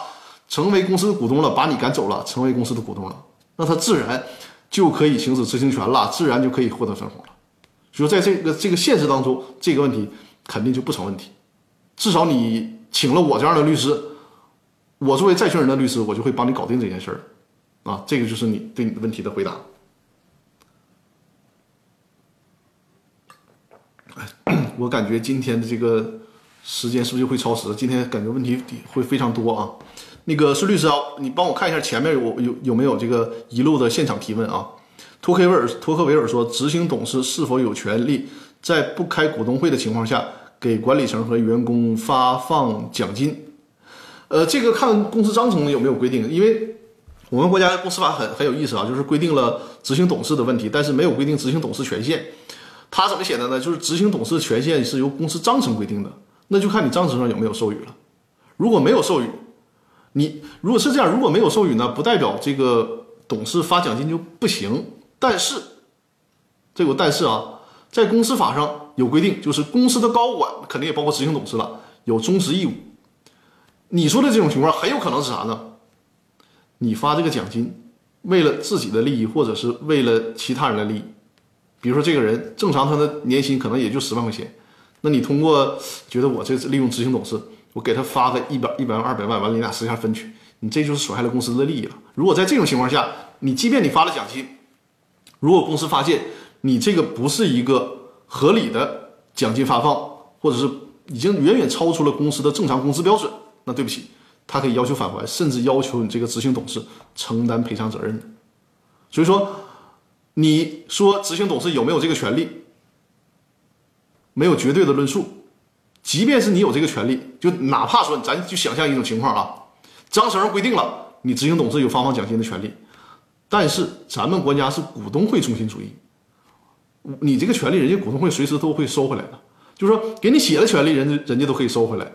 成为公司的股东了，把你赶走了，成为公司的股东了，那他自然就可以行使执行权了，自然就可以获得分红了。所以，在这个这个现实当中，这个问题肯定就不成问题。至少你请了我这样的律师，我作为债权人的律师，我就会帮你搞定这件事儿。啊，这个就是你对你的问题的回答。我感觉今天的这个时间是不是就会超时？今天感觉问题会非常多啊。那个孙律师啊，你帮我看一下前面有有有没有这个遗漏的现场提问啊？托克维尔托克维尔说，执行董事是否有权利在不开股东会的情况下给管理层和员工发放奖金？呃，这个看公司章程有没有规定，因为我们国家公司法很很有意思啊，就是规定了执行董事的问题，但是没有规定执行董事权限。他怎么写的呢？就是执行董事权限是由公司章程规定的，那就看你章程上有没有授予了。如果没有授予，你如果是这样，如果没有授予呢，不代表这个董事发奖金就不行。但是，这个但是啊，在公司法上有规定，就是公司的高管肯定也包括执行董事了，有忠实义务。你说的这种情况很有可能是啥呢？你发这个奖金，为了自己的利益，或者是为了其他人的利益。比如说，这个人正常他的年薪可能也就十万块钱，那你通过觉得我这利用执行董事，我给他发个一百一百万二百万，完了你俩私下分去，你这就是损害了公司的利益了。如果在这种情况下，你即便你发了奖金，如果公司发现你这个不是一个合理的奖金发放，或者是已经远远超出了公司的正常工资标准，那对不起，他可以要求返还，甚至要求你这个执行董事承担赔偿责任的。所以说。你说执行董事有没有这个权利？没有绝对的论述。即便是你有这个权利，就哪怕说咱就想象一种情况啊，章程上规定了你执行董事有发放奖金的权利，但是咱们国家是股东会中心主义，你这个权利人家股东会随时都会收回来的，就是说给你写了权利，人家人家都可以收回来。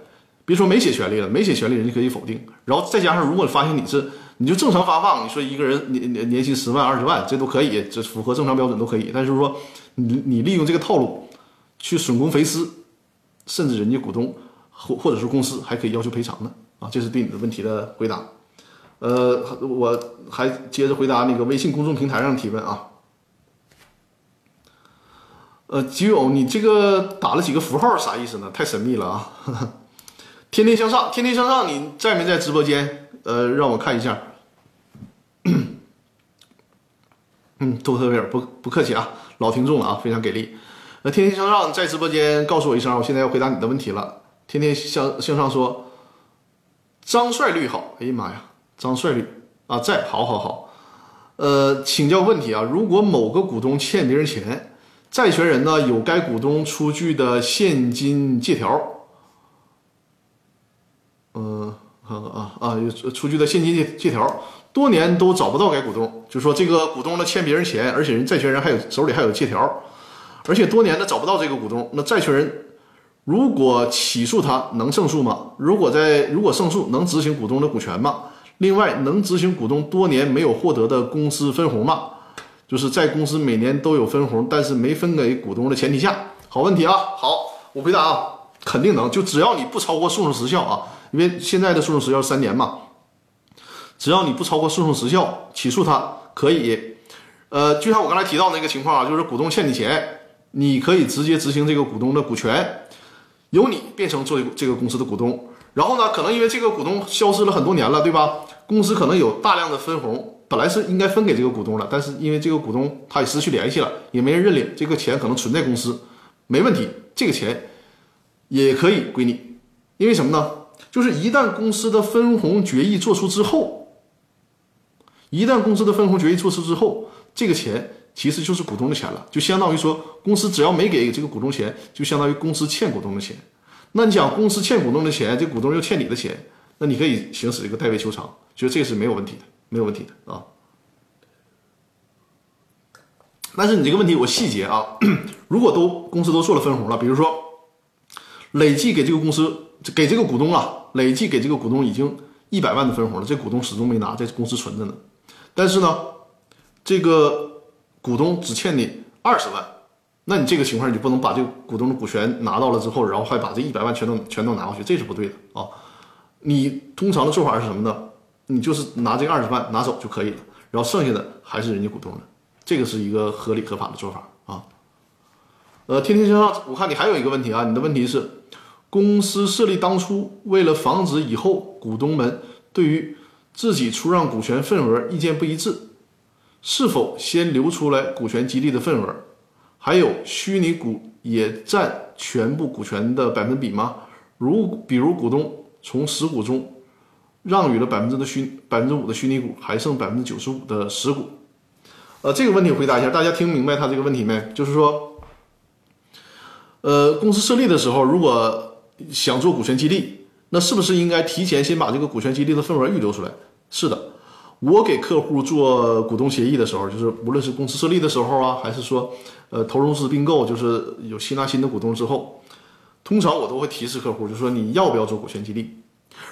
别说没写权利了，没写权利人家可以否定。然后再加上如果发现你是。你就正常发放，你说一个人年年年薪十万二十万，这都可以，这符合正常标准都可以。但是说你你利用这个套路去损公肥私，甚至人家股东或或者是公司还可以要求赔偿呢啊！这是对你的问题的回答。呃，我还接着回答那个微信公众平台上提问啊。呃，吉勇，你这个打了几个符号啥意思呢？太神秘了啊！天天向上，天天向上，你在没在直播间？呃，让我看一下。嗯，多特维尔不不客气啊，老听众了啊，非常给力。天天向上在直播间告诉我一声，我现在要回答你的问题了。天天向向上说，张帅率好，哎呀妈呀，张帅率啊在，好好好。呃，请教问题啊，如果某个股东欠别人钱，债权人呢有该股东出具的现金借条，嗯。看看啊啊！有出具的现金借借条，多年都找不到该股东，就说这个股东呢欠别人钱，而且人债权人还有手里还有借条，而且多年的找不到这个股东，那债权人如果起诉他能胜诉吗？如果在如果胜诉能执行股东的股权吗？另外能执行股东多年没有获得的公司分红吗？就是在公司每年都有分红，但是没分给股东的前提下，好问题啊！好，我回答啊，肯定能，就只要你不超过诉讼时效啊。因为现在的诉讼时效三年嘛，只要你不超过诉讼时效，起诉他可以。呃，就像我刚才提到那个情况啊，就是股东欠你钱，你可以直接执行这个股东的股权，由你变成做这个公司的股东。然后呢，可能因为这个股东消失了很多年了，对吧？公司可能有大量的分红，本来是应该分给这个股东了，但是因为这个股东他也失去联系了，也没人认领，这个钱可能存在公司，没问题，这个钱也可以归你。因为什么呢？就是一旦公司的分红决议做出之后，一旦公司的分红决议做出之后，这个钱其实就是股东的钱了，就相当于说公司只要没给这个股东钱，就相当于公司欠股东的钱。那你讲公司欠股东的钱，这股东又欠你的钱，那你可以行使这个代位求偿，觉得这个是没有问题的，没有问题的啊。但是你这个问题我细节啊，如果都公司都做了分红了，比如说累计给这个公司。给这个股东啊，累计给这个股东已经一百万的分红了，这股东始终没拿，在公司存着呢。但是呢，这个股东只欠你二十万，那你这个情况你就不能把这个股东的股权拿到了之后，然后还把这一百万全都全都拿过去，这是不对的啊。你通常的做法是什么呢？你就是拿这二十万拿走就可以了，然后剩下的还是人家股东的，这个是一个合理合法的做法啊。呃，天天向上，我看你还有一个问题啊，你的问题是，公司设立当初为了防止以后股东们对于自己出让股权份额意见不一致，是否先留出来股权激励的份额？还有虚拟股也占全部股权的百分比吗？如比如股东从实股中让予了百分之的虚百分之五的虚拟股，还剩百分之九十五的实股。呃，这个问题回答一下，大家听明白他这个问题没？就是说，呃，公司设立的时候，如果想做股权激励，那是不是应该提前先把这个股权激励的份额预留出来？是的，我给客户做股东协议的时候，就是无论是公司设立的时候啊，还是说呃投融资并购，就是有吸纳新的股东之后，通常我都会提示客户，就说你要不要做股权激励？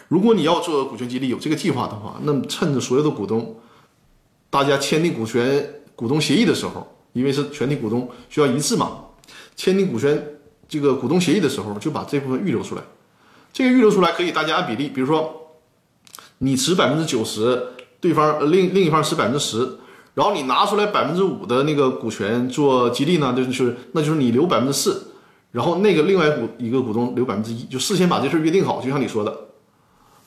如果你要做股权激励，有这个计划的话，那么趁着所有的股东大家签订股权股东协议的时候，因为是全体股东需要一致嘛，签订股权这个股东协议的时候，就把这部分预留出来。这个预留出来可以大家按比例，比如说。你持百分之九十，对方另另一方持百分之十，然后你拿出来百分之五的那个股权做激励呢，就是那就是你留百分之四，然后那个另外股一个股东留百分之一，就事先把这事约定好，就像你说的，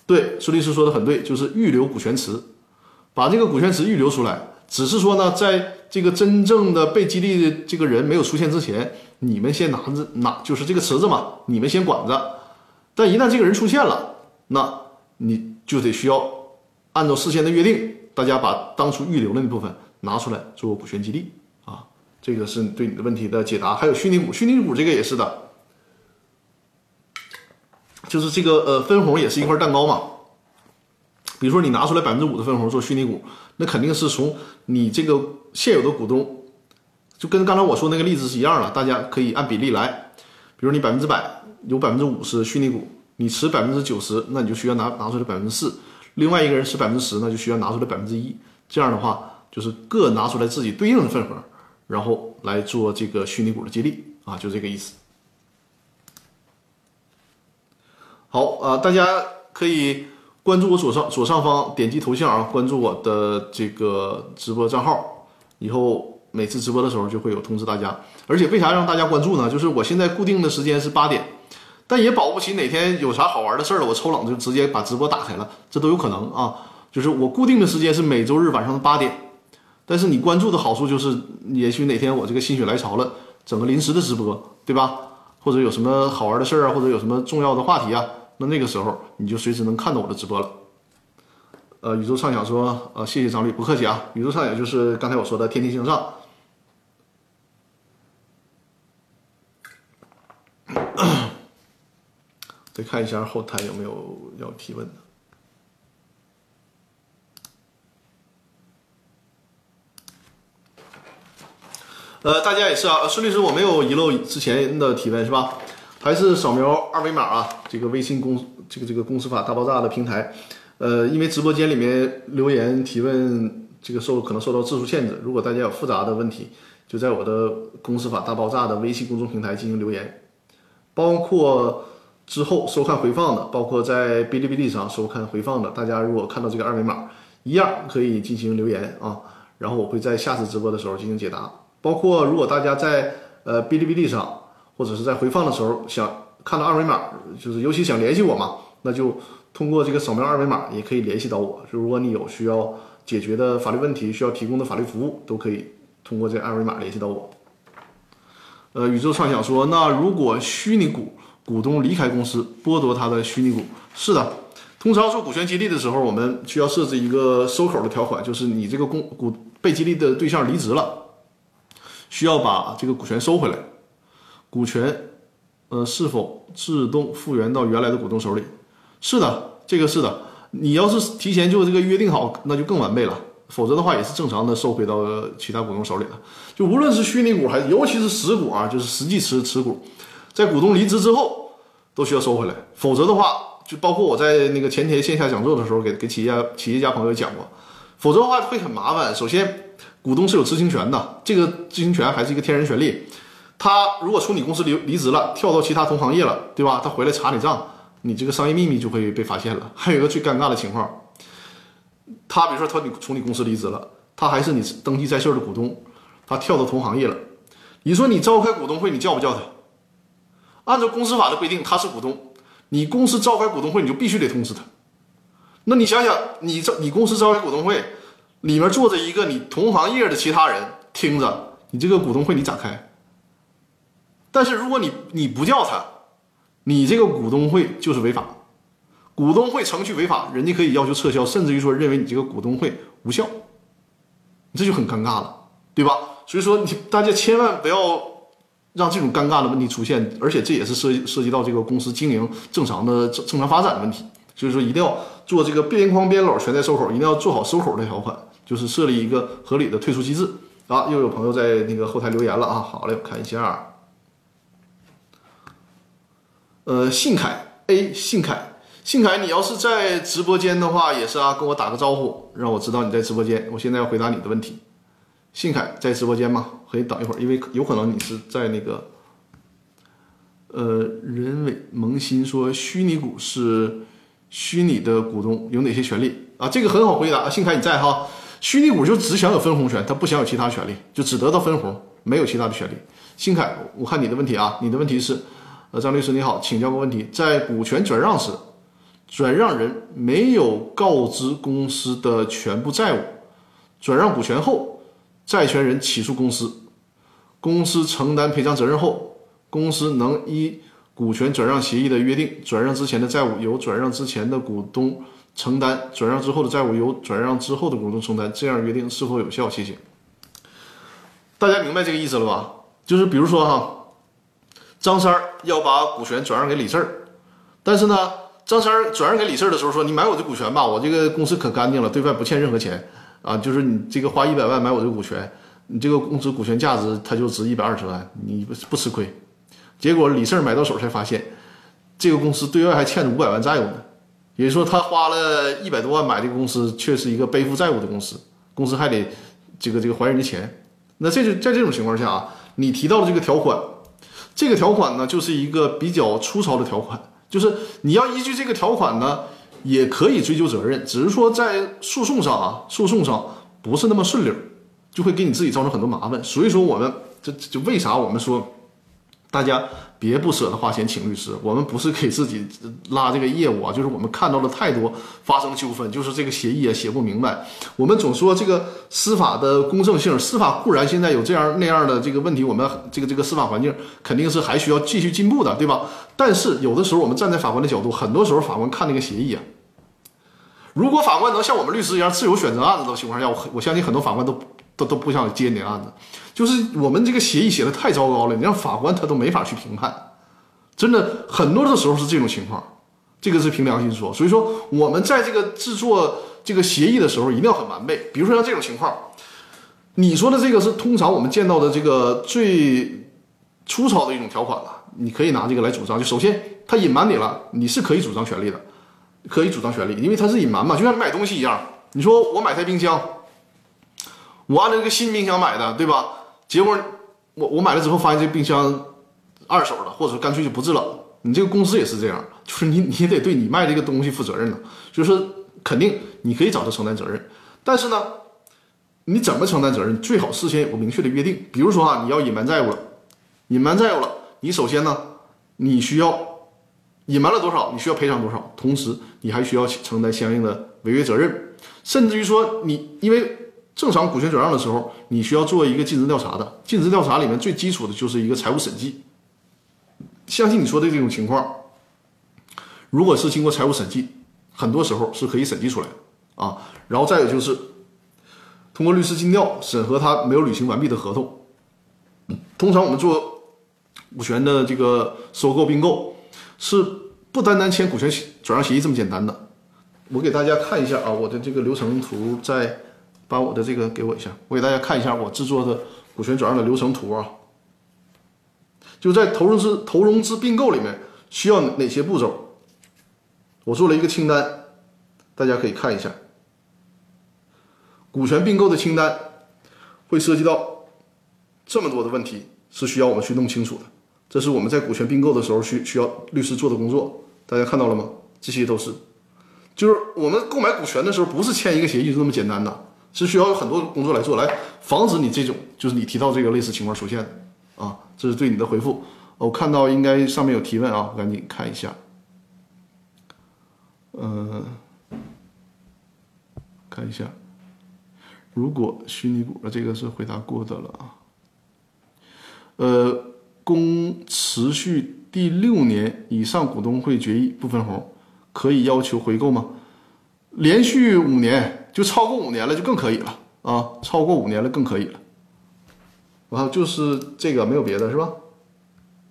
对，孙律师说的很对，就是预留股权池，把这个股权池预留出来，只是说呢，在这个真正的被激励的这个人没有出现之前，你们先拿着拿，就是这个池子嘛，你们先管着，但一旦这个人出现了，那你。就得需要按照事先的约定，大家把当初预留的那部分拿出来做股权激励啊，这个是对你的问题的解答。还有虚拟股，虚拟股这个也是的，就是这个呃分红也是一块蛋糕嘛。比如说你拿出来百分之五的分红做虚拟股，那肯定是从你这个现有的股东，就跟刚才我说那个例子是一样的，大家可以按比例来。比如你百分之百有百分之五是虚拟股。你持百分之九十，那你就需要拿拿出来百分之四；另外一个人持百分之十，那就需要拿出来百分之一。这样的话，就是各拿出来自己对应的份额，然后来做这个虚拟股的激励啊，就这个意思。好啊，大家可以关注我左上左上方，点击头像啊，关注我的这个直播账号，以后每次直播的时候就会有通知大家。而且为啥让大家关注呢？就是我现在固定的时间是八点。但也保不齐哪天有啥好玩的事儿了，我抽冷就直接把直播打开了，这都有可能啊。就是我固定的时间是每周日晚上的八点，但是你关注的好处就是，也许哪天我这个心血来潮了，整个临时的直播，对吧？或者有什么好玩的事儿啊，或者有什么重要的话题啊，那那个时候你就随时能看到我的直播了。呃，宇宙畅想说，呃，谢谢张律，不客气啊。宇宙畅想就是刚才我说的天天向上。再看一下后台有没有要提问的。呃，大家也是啊，孙律师，我没有遗漏之前的提问是吧？还是扫描二维码啊？这个微信公这个这个公司法大爆炸的平台，呃，因为直播间里面留言提问这个受可能受到字数限制，如果大家有复杂的问题，就在我的公司法大爆炸的微信公众平台进行留言，包括。之后收看回放的，包括在哔哩哔哩上收看回放的，大家如果看到这个二维码，一样可以进行留言啊，然后我会在下次直播的时候进行解答。包括如果大家在呃哔哩哔哩上或者是在回放的时候想看到二维码，就是尤其想联系我嘛，那就通过这个扫描二维码也可以联系到我。就如果你有需要解决的法律问题，需要提供的法律服务，都可以通过这二维码联系到我。呃，宇宙畅想说，那如果虚拟股。股东离开公司，剥夺他的虚拟股。是的，通常做股权激励的时候，我们需要设置一个收口的条款，就是你这个公股被激励的对象离职了，需要把这个股权收回来。股权，呃，是否自动复原到原来的股东手里？是的，这个是的。你要是提前就这个约定好，那就更完备了。否则的话，也是正常的收回到其他股东手里了。就无论是虚拟股，还是尤其是实股啊，就是实际持持股。在股东离职之后，都需要收回来，否则的话，就包括我在那个前天线下讲座的时候，给给企业家企业家朋友讲过，否则的话会很麻烦。首先，股东是有知情权的，这个知情权还是一个天然权利。他如果从你公司离离职了，跳到其他同行业了，对吧？他回来查你账，你这个商业秘密就会被发现了。还有一个最尴尬的情况，他比如说他你从你公司离职了，他还是你登记在册的股东，他跳到同行业了，你说你召开股东会，你叫不叫他？按照公司法的规定，他是股东，你公司召开股东会，你就必须得通知他。那你想想，你召你公司召开股东会，里面坐着一个你同行业的其他人听着，你这个股东会你咋开？但是如果你你不叫他，你这个股东会就是违法，股东会程序违法，人家可以要求撤销，甚至于说认为你这个股东会无效，这就很尴尬了，对吧？所以说你大家千万不要让这种尴尬的问题出现，而且这也是涉涉及到这个公司经营正常的正正常发展的问题，所以说一定要做这个边框边篓全在收口，一定要做好收口的条款，就是设立一个合理的退出机制啊。又有朋友在那个后台留言了啊，好嘞，我看一下。呃，信凯 A，信凯，信凯，你要是在直播间的话，也是啊，跟我打个招呼，让我知道你在直播间。我现在要回答你的问题。信凯在直播间吗？可以等一会儿，因为有可能你是在那个。呃，人伟萌新说，虚拟股是虚拟的股东有哪些权利啊？这个很好回答。信凯你在哈？虚拟股就只享有分红权，他不享有其他权利，就只得到分红，没有其他的权利。信凯，我看你的问题啊，你的问题是。呃，张律师你好，请教个问题：在股权转让时，转让人没有告知公司的全部债务，转让股权后，债权人起诉公司，公司承担赔偿责任后，公司能依股权转让协议的约定，转让之前的债务由转让之前的股东承担，转让之后的债务由转让之后的股东承担，这样约定是否有效？谢谢。大家明白这个意思了吧？就是比如说哈。张三儿要把股权转让给李四儿，但是呢，张三儿转让给李四儿的时候说：“你买我的股权吧，我这个公司可干净了，对外不欠任何钱啊。就是你这个花一百万买我这股权，你这个公司股权价值它就值一百二十万，你不不吃亏。结果李四买到手才发现，这个公司对外还欠着五百万债务呢。也就是说，他花了一百多万买这个公司，却是一个背负债务的公司，公司还得这个这个还人家钱。那这就在这种情况下啊，你提到的这个条款。”这个条款呢，就是一个比较粗糙的条款，就是你要依据这个条款呢，也可以追究责任，只是说在诉讼上啊，诉讼上不是那么顺溜，就会给你自己造成很多麻烦。所以说，我们这就为啥我们说。大家别不舍得花钱请律师，我们不是给自己拉这个业务啊，就是我们看到了太多发生纠纷，就是这个协议啊写不明白。我们总说这个司法的公正性，司法固然现在有这样那样的这个问题，我们这个这个司法环境肯定是还需要继续进步的，对吧？但是有的时候我们站在法官的角度，很多时候法官看那个协议啊，如果法官能像我们律师一样自由选择案子的情况下，我我相信很多法官都。都都不想接你的案子，就是我们这个协议写的太糟糕了，你让法官他都没法去评判，真的很多的时候是这种情况，这个是凭良心说。所以说我们在这个制作这个协议的时候一定要很完备。比如说像这种情况，你说的这个是通常我们见到的这个最粗糙的一种条款了，你可以拿这个来主张。就首先他隐瞒你了，你是可以主张权利的，可以主张权利，因为他是隐瞒嘛，就像买东西一样，你说我买台冰箱。我按照这个新冰箱买的，对吧？结果我我买了之后发现这冰箱二手的，或者说干脆就不制冷。你这个公司也是这样，就是你你得对你卖这个东西负责任呢。就是肯定你可以找他承担责任，但是呢，你怎么承担责任？最好事先有个明确的约定。比如说啊，你要隐瞒债务了，隐瞒债务了，你首先呢，你需要隐瞒了多少，你需要赔偿多少，同时你还需要承担相应的违约责任，甚至于说你因为。正常股权转让的时候，你需要做一个尽职调查的。尽职调查里面最基础的就是一个财务审计。相信你说的这种情况，如果是经过财务审计，很多时候是可以审计出来的啊。然后再有就是通过律师尽调审核他没有履行完毕的合同。通常我们做股权的这个收购并购，是不单单签股权转让协议这么简单的。我给大家看一下啊，我的这个流程图在。把我的这个给我一下，我给大家看一下我制作的股权转让的流程图啊。就在投融资投融资并购里面需要哪些步骤？我做了一个清单，大家可以看一下。股权并购的清单，会涉及到这么多的问题，是需要我们去弄清楚的。这是我们在股权并购的时候需需要律师做的工作。大家看到了吗？这些都是，就是我们购买股权的时候，不是签一个协议就那么简单的，是需要有很多工作来做，来防止你这种就是你提到这个类似情况出现的啊。这是对你的回复。我看到应该上面有提问啊，我赶紧看一下。嗯，看一下，如果虚拟股，这个是回答过的了啊。呃，公持续第六年以上股东会决议不分红，可以要求回购吗？连续五年就超过五年了，就更可以了啊！超过五年了更可以了。然后就是这个没有别的是吧？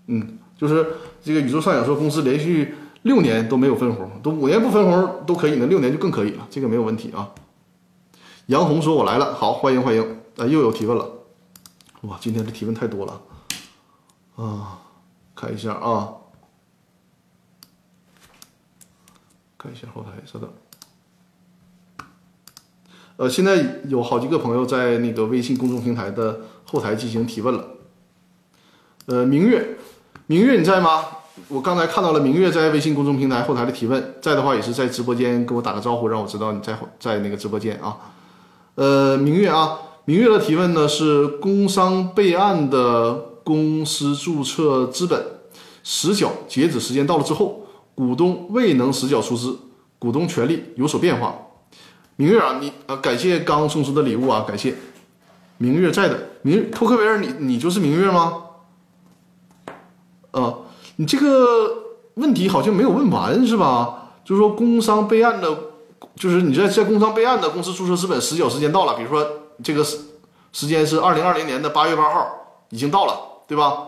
嗯，就是这个宇宙上养说公司连续六年都没有分红，都五年不分红都可以，那六年就更可以了，这个没有问题啊。杨红说：“我来了，好，欢迎欢迎。”啊，又有提问了，哇，今天的提问太多了啊！看一下啊，看一下后台，稍等。呃，现在有好几个朋友在那个微信公众平台的后台进行提问了。呃，明月。明月你在吗？我刚才看到了明月在微信公众平台后台的提问，在的话也是在直播间给我打个招呼，让我知道你在在那个直播间啊。呃，明月啊，明月的提问呢是工商备案的公司注册资本实缴截止时间到了之后，股东未能实缴出资，股东权利有所变化。明月啊，你啊感谢刚送出的礼物啊，感谢。明月在的，明托克维尔，你你就是明月吗？啊，你这个问题好像没有问完是吧？就是说工商备案的，就是你在在工商备案的公司注册资本实缴时间到了，比如说这个时时间是二零二零年的八月八号，已经到了，对吧？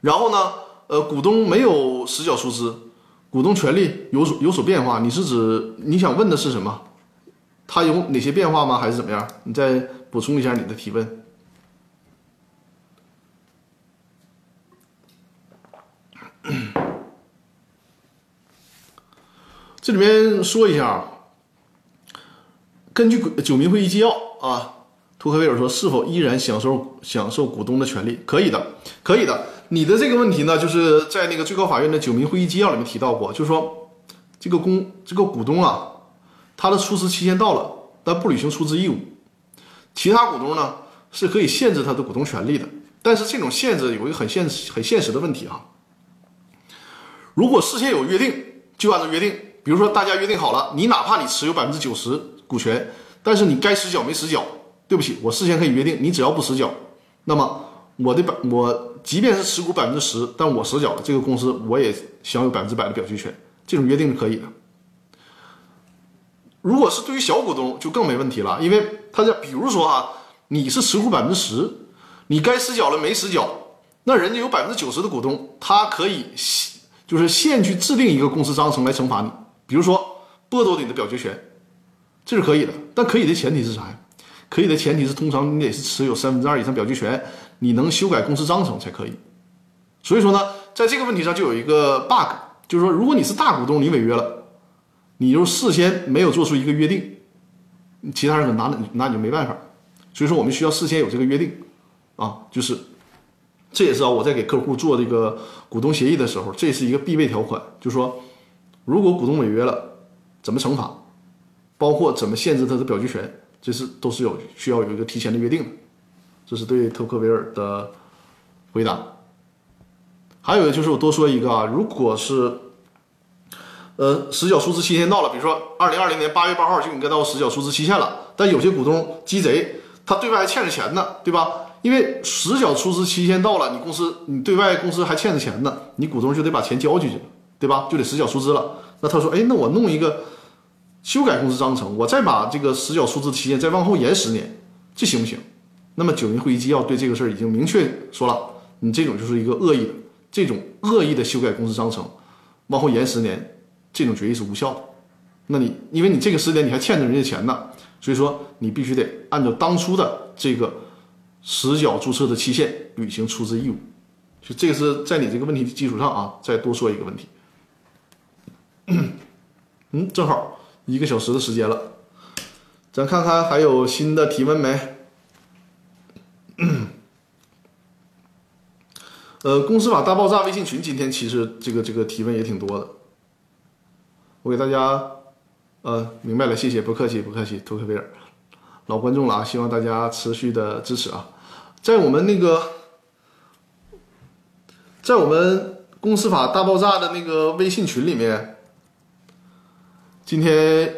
然后呢，呃，股东没有实缴出资，股东权利有所有所变化，你是指你想问的是什么？它有哪些变化吗？还是怎么样？你再补充一下你的提问。这里面说一下，根据九民会议纪要啊，图克维尔说是否依然享受享受股东的权利？可以的，可以的。你的这个问题呢，就是在那个最高法院的九民会议纪要里面提到过，就是说这个公这个股东啊，他的出资期限到了，但不履行出资义务，其他股东呢是可以限制他的股东权利的。但是这种限制有一个很现实很现实的问题啊。如果事先有约定，就按照约定，比如说大家约定好了，你哪怕你持有百分之九十股权，但是你该实缴没实缴，对不起，我事先可以约定，你只要不实缴，那么我的百我即便是持股百分之十，但我实缴了，这个公司我也享有百分之百的表决权，这种约定是可以的。如果是对于小股东，就更没问题了，因为他这比如说啊，你是持股百分之十，你该实缴了没实缴，那人家有百分之九十的股东，他可以。就是现去制定一个公司章程来惩罚你，比如说剥夺你的表决权，这是可以的。但可以的前提是啥呀？可以的前提是通常你得是持有三分之二以上表决权，你能修改公司章程才可以。所以说呢，在这个问题上就有一个 bug，就是说如果你是大股东，你违约了，你就事先没有做出一个约定，其他人可拿你拿你就没办法。所以说我们需要事先有这个约定啊，就是。这也是啊，我在给客户做这个股东协议的时候，这是一个必备条款，就是说，如果股东违约了，怎么惩罚，包括怎么限制他的表决权，这是都是有需要有一个提前的约定的。这是对特克维尔的回答。还有就是我多说一个啊，如果是，呃，实缴出资期限到了，比如说二零二零年八月八号就应该到实缴出资期限了，但有些股东鸡贼，他对外还欠着钱呢，对吧？因为实缴出资期限到了，你公司你对外公司还欠着钱呢，你股东就得把钱交出去，对吧？就得实缴出资了。那他说，哎，那我弄一个修改公司章程，我再把这个实缴出资期限再往后延十年，这行不行？那么九民会议纪要对这个事儿已经明确说了，你这种就是一个恶意的，这种恶意的修改公司章程，往后延十年，这种决议是无效的。那你因为你这个十年你还欠着人家钱呢，所以说你必须得按照当初的这个。实缴注册的期限，履行出资义务，就这个是在你这个问题的基础上啊，再多说一个问题。嗯，正好一个小时的时间了，咱看看还有新的提问没？呃，公司法大爆炸微信群今天其实这个这个提问也挺多的，我给大家，呃，明白了，谢谢，不客气，不客气，托克贝尔，老观众了啊，希望大家持续的支持啊，在我们那个，在我们公司法大爆炸的那个微信群里面，今天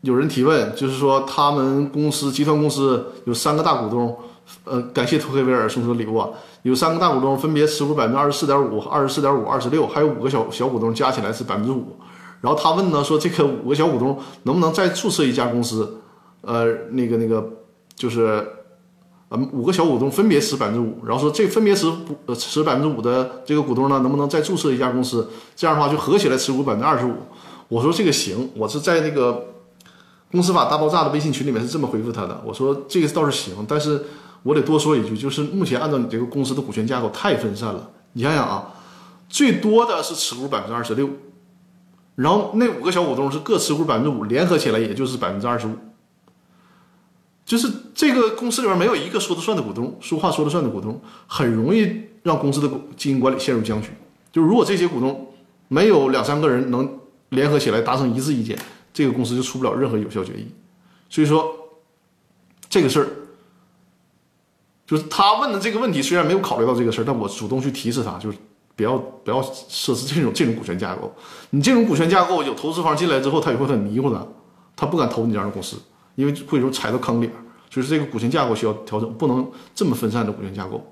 有人提问，就是说他们公司集团公司有三个大股东。呃，感谢图黑维尔送出的礼物！有三个大股东分别持股百分之二十四点五、二十四点五、二十六，还有五个小小股东加起来是百分之五。然后他问呢，说这个五个小股东能不能再注册一家公司？呃，那个那个就是，嗯，五个小股东分别持百分之五，然后说这分别持股呃持百分之五的这个股东呢，能不能再注册一家公司？这样的话就合起来持股百分之二十五。我说这个行，我是在那个公司法大爆炸的微信群里面是这么回复他的，我说这个倒是行，但是。我得多说一句，就是目前按照你这个公司的股权架构太分散了。你想想啊，最多的是持股百分之二十六，然后那五个小股东是各持股百分之五，联合起来也就是百分之二十五。就是这个公司里边没有一个说了算的股东，说话说了算的股东，很容易让公司的经营管理陷入僵局。就是如果这些股东没有两三个人能联合起来达成一致意见，这个公司就出不了任何有效决议。所以说这个事儿。就是他问的这个问题，虽然没有考虑到这个事儿，但我主动去提示他，就是不要不要设置这种这种股权架构。你这种股权架构有投资方进来之后，他也会很迷糊的，他不敢投你这样的公司，因为会说踩到坑里边。所以这个股权架构需要调整，不能这么分散的股权架构。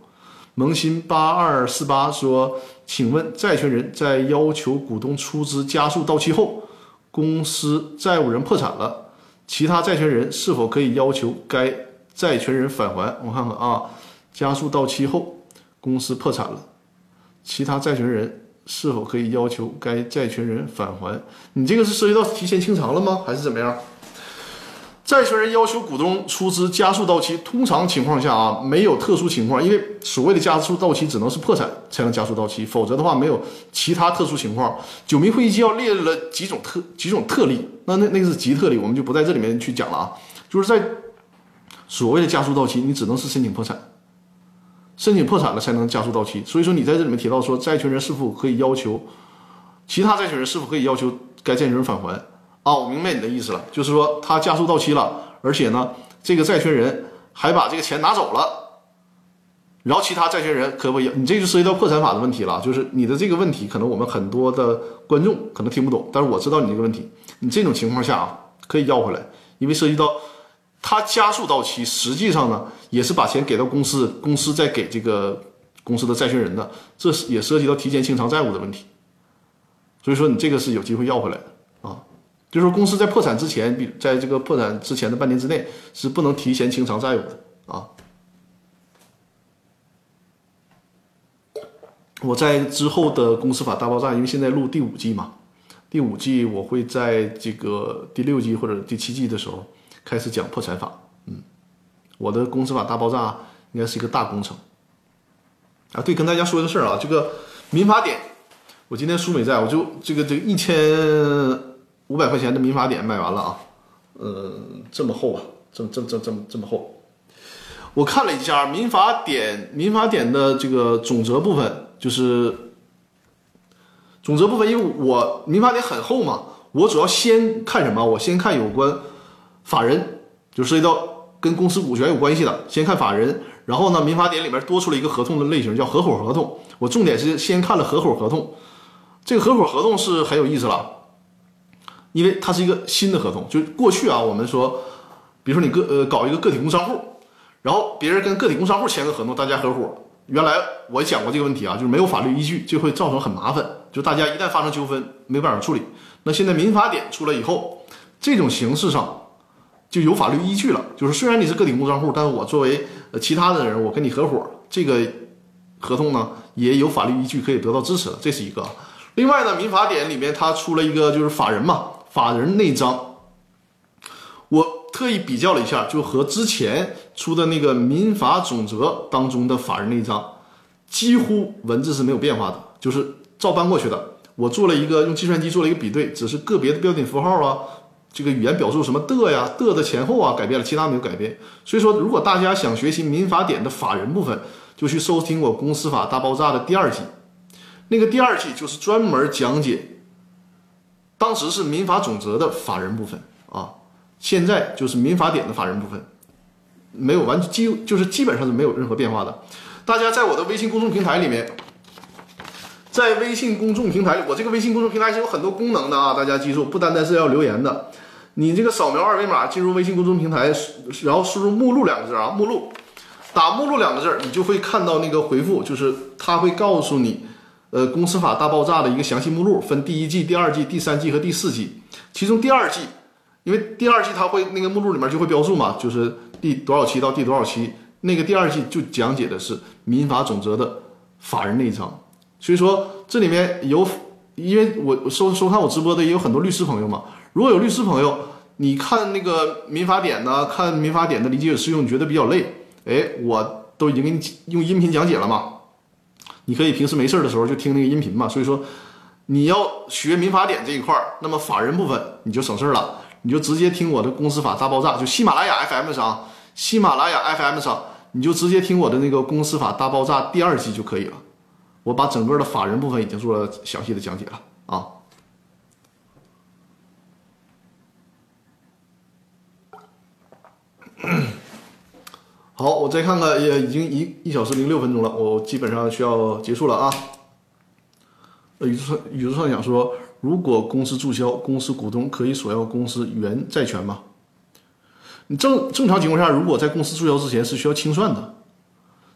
萌新八二四八说：“请问债权人在要求股东出资加速到期后，公司债务人破产了，其他债权人是否可以要求该？”债权人返还，我看看啊，加速到期后，公司破产了，其他债权人是否可以要求该债权人返还？你这个是涉及到提前清偿了吗？还是怎么样？债权人要求股东出资加速到期，通常情况下啊，没有特殊情况，因为所谓的加速到期只能是破产才能加速到期，否则的话没有其他特殊情况。九民会议纪要列了几种特几种特例，那那那个是极特例，我们就不在这里面去讲了啊，就是在。所谓的加速到期，你只能是申请破产，申请破产了才能加速到期。所以说，你在这里面提到说，债权人是否可以要求其他债权人是否可以要求该债权人返还？啊，我明白你的意思了，就是说他加速到期了，而且呢，这个债权人还把这个钱拿走了，然后其他债权人可不可以？你这就涉及到破产法的问题了。就是你的这个问题，可能我们很多的观众可能听不懂，但是我知道你这个问题。你这种情况下啊，可以要回来，因为涉及到。他加速到期，实际上呢，也是把钱给到公司，公司再给这个公司的债权人的，这也涉及到提前清偿债务的问题。所以说，你这个是有机会要回来的。就是说，公司在破产之前，比在这个破产之前的半年之内，是不能提前清偿债务的啊。我在之后的公司法大爆炸，因为现在录第五季嘛，第五季我会在这个第六季或者第七季的时候。开始讲破产法，嗯，我的公司法大爆炸应该是一个大工程啊。对，跟大家说一个事儿啊，这个民法典，我今天书没在，我就这个这个一千五百块钱的民法典买完了啊，呃，这么厚啊，这这么这么这么这么厚。我看了一下民法典，民法典的这个总则部分，就是总则部分，因为我民法典很厚嘛，我主要先看什么？我先看有关。法人就涉及到跟公司股权有关系的，先看法人，然后呢，民法典里面多出了一个合同的类型，叫合伙合同。我重点是先看了合伙合同，这个合伙合同是很有意思了，因为它是一个新的合同。就过去啊，我们说，比如说你个呃搞一个个体工商户，然后别人跟个体工商户签个合同，大家合伙。原来我讲过这个问题啊，就是没有法律依据，就会造成很麻烦，就大家一旦发生纠纷没办法处理。那现在民法典出来以后，这种形式上。就有法律依据了，就是虽然你是个体工商户，但是我作为呃其他的人，我跟你合伙，这个合同呢也有法律依据可以得到支持了，这是一个。另外呢，民法典里面它出了一个就是法人嘛，法人内章，我特意比较了一下，就和之前出的那个民法总则当中的法人内章，几乎文字是没有变化的，就是照搬过去的。我做了一个用计算机做了一个比对，只是个别的标点符号啊。这个语言表述什么的呀，的的前后啊改变了，其他没有改变。所以说，如果大家想学习民法典的法人部分，就去收听我《公司法大爆炸》的第二季。那个第二季就是专门讲解，当时是民法总则的法人部分啊，现在就是民法典的法人部分，没有完基就是基本上是没有任何变化的。大家在我的微信公众平台里面，在微信公众平台，我这个微信公众平台是有很多功能的啊，大家记住，不单单是要留言的。你这个扫描二维码进入微信公众平台，然后输入“目录”两个字啊，目录，打“目录”两个字，你就会看到那个回复，就是他会告诉你，呃，《公司法大爆炸》的一个详细目录，分第一季、第二季、第三季和第四季。其中第二季，因为第二季它会那个目录里面就会标注嘛，就是第多少期到第多少期，那个第二季就讲解的是民法总则的法人那一章。所以说这里面有，因为我收收看我直播的也有很多律师朋友嘛，如果有律师朋友。你看那个民法典呢？看民法典的理解与适用，你觉得比较累？哎，我都已经给你用音频讲解了嘛。你可以平时没事的时候就听那个音频嘛。所以说，你要学民法典这一块儿，那么法人部分你就省事儿了，你就直接听我的公司法大爆炸，就喜马拉雅 FM 上，喜马拉雅 FM 上，你就直接听我的那个公司法大爆炸第二季就可以了。我把整个的法人部分已经做了详细的讲解了啊。好，我再看看，也已经一一小时零六分钟了，我基本上需要结束了啊。呃宇宙宇宙上想说，如果公司注销，公司股东可以索要公司原债权吗？你正正常情况下，如果在公司注销之前是需要清算的，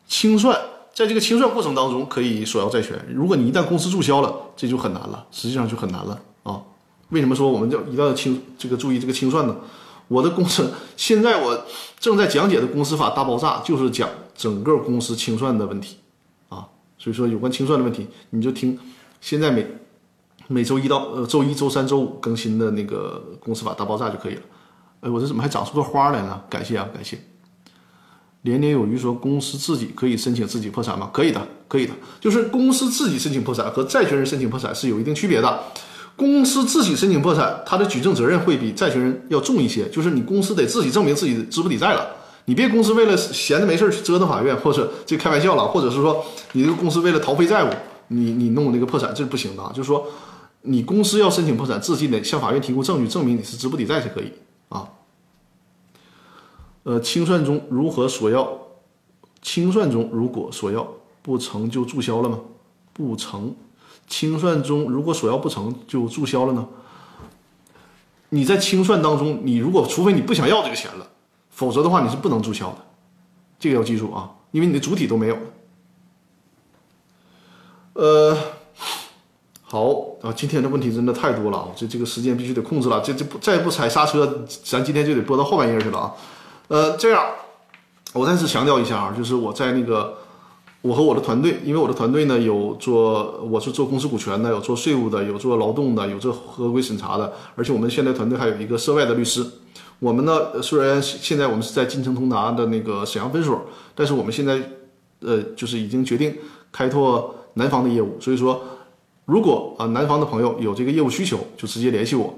清算在这个清算过程当中可以索要债权。如果你一旦公司注销了，这就很难了，实际上就很难了啊。为什么说我们要一定要清这个注意这个清算呢？我的公司现在我正在讲解的公司法大爆炸，就是讲整个公司清算的问题啊。所以说有关清算的问题，你就听现在每每周一到呃周一周三周五更新的那个公司法大爆炸就可以了。哎，我这怎么还长出个花来呢？感谢啊，感谢。年年有余说公司自己可以申请自己破产吗？可以的，可以的。就是公司自己申请破产和债权人申请破产是有一定区别的。公司自己申请破产，他的举证责任会比债权人要重一些。就是你公司得自己证明自己资不抵债了，你别公司为了闲着没事去折腾法院，或者这开玩笑了，或者是说你这个公司为了逃废债务，你你弄那个破产，这是不行的。就是说，你公司要申请破产，自己得向法院提供证据，证明你是资不抵债才可以啊。呃，清算中如何索要？清算中如果索要不成就注销了吗？不成。清算中如果索要不成就注销了呢？你在清算当中，你如果除非你不想要这个钱了，否则的话你是不能注销的，这个要记住啊，因为你的主体都没有了。呃，好啊，今天的问题真的太多了啊，这这个时间必须得控制了，这这不再不踩刹车，咱今天就得播到后半夜去了啊。呃，这样，我再次强调一下啊，就是我在那个。我和我的团队，因为我的团队呢有做，我是做公司股权的，有做税务的，有做劳动的，有做合规审查的，而且我们现在团队还有一个涉外的律师。我们呢虽然现在我们是在金城通达的那个沈阳分所，但是我们现在呃就是已经决定开拓南方的业务。所以说，如果啊南方的朋友有这个业务需求，就直接联系我。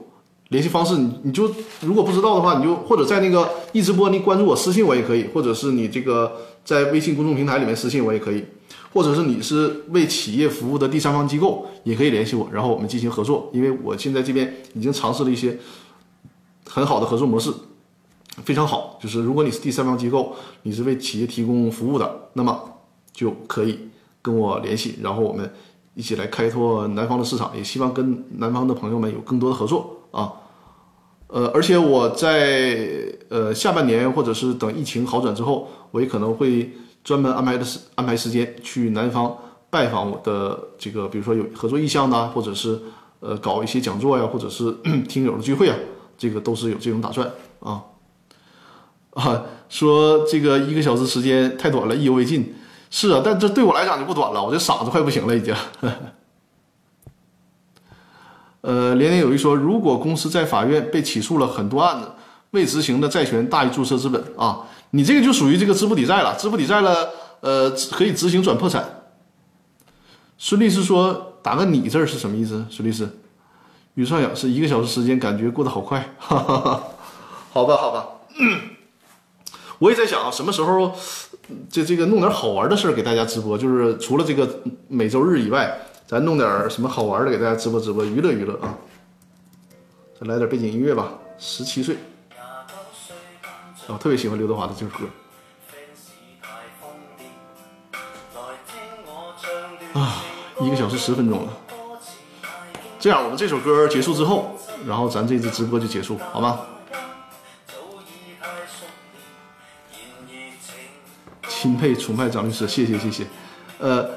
联系方式你你就如果不知道的话，你就或者在那个一直播你关注我私信我也可以，或者是你这个。在微信公众平台里面私信我也可以，或者是你是为企业服务的第三方机构，也可以联系我，然后我们进行合作。因为我现在这边已经尝试了一些很好的合作模式，非常好。就是如果你是第三方机构，你是为企业提供服务的，那么就可以跟我联系，然后我们一起来开拓南方的市场。也希望跟南方的朋友们有更多的合作啊。呃，而且我在呃下半年或者是等疫情好转之后，我也可能会专门安排的时安排时间去南方拜访我的这个，比如说有合作意向的，或者是呃搞一些讲座呀，或者是 听友的聚会啊，这个都是有这种打算啊。啊，说这个一个小时时间太短了，意犹未尽。是啊，但这对我来讲就不短了，我这嗓子快不行了已经。呃，连连有一说，如果公司在法院被起诉了很多案子，未执行的债权大于注册资本啊，你这个就属于这个资不抵债了，资不抵债了，呃，可以执行转破产。孙律师说，打个你字是什么意思？孙律师，宇少阳是一个小时时间，感觉过得好快，哈哈哈。好吧，好吧，我也在想啊，什么时候这这个弄点好玩的事儿给大家直播，就是除了这个每周日以外，咱弄点什么好玩的给大家直播直播，娱乐娱乐啊。再来点背景音乐吧，十七岁，我特别喜欢刘德华的这首歌。啊，一个小时十分钟了。这样，我们这首歌结束之后，然后咱这次直播就结束，好吗？钦佩崇拜张律师，谢谢谢谢。呃，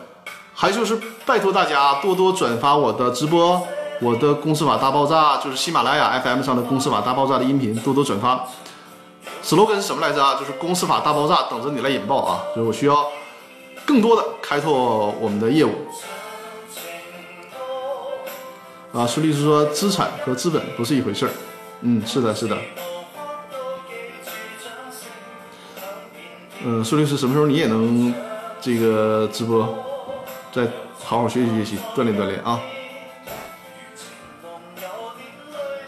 还就是拜托大家多多转发我的直播，我的公司法大爆炸，就是喜马拉雅 FM 上的公司法大爆炸的音频，多多转发。slogan 是什么来着啊？就是公司法大爆炸等着你来引爆啊！就是我需要更多的开拓我们的业务。啊，孙律师说资产和资本不是一回事儿。嗯，是的，是的。嗯，孙律师什么时候你也能这个直播，再好好学习学习，锻炼锻炼啊！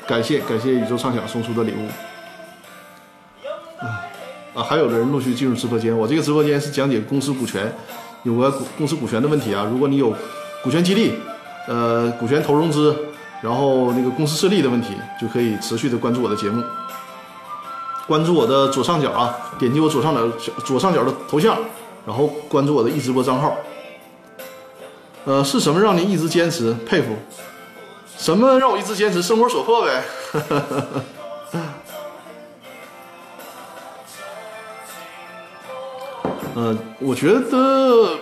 感谢感谢宇宙畅想送出的礼物。啊，还有的人陆续进入直播间。我这个直播间是讲解公司股权，有个股公司股权的问题啊。如果你有股权激励。呃，股权投融资，然后那个公司设立的问题，就可以持续的关注我的节目，关注我的左上角啊，点击我左上角左上角的头像，然后关注我的一直播账号。呃，是什么让您一直坚持？佩服。什么让我一直坚持？生活所迫呗。嗯，我觉得。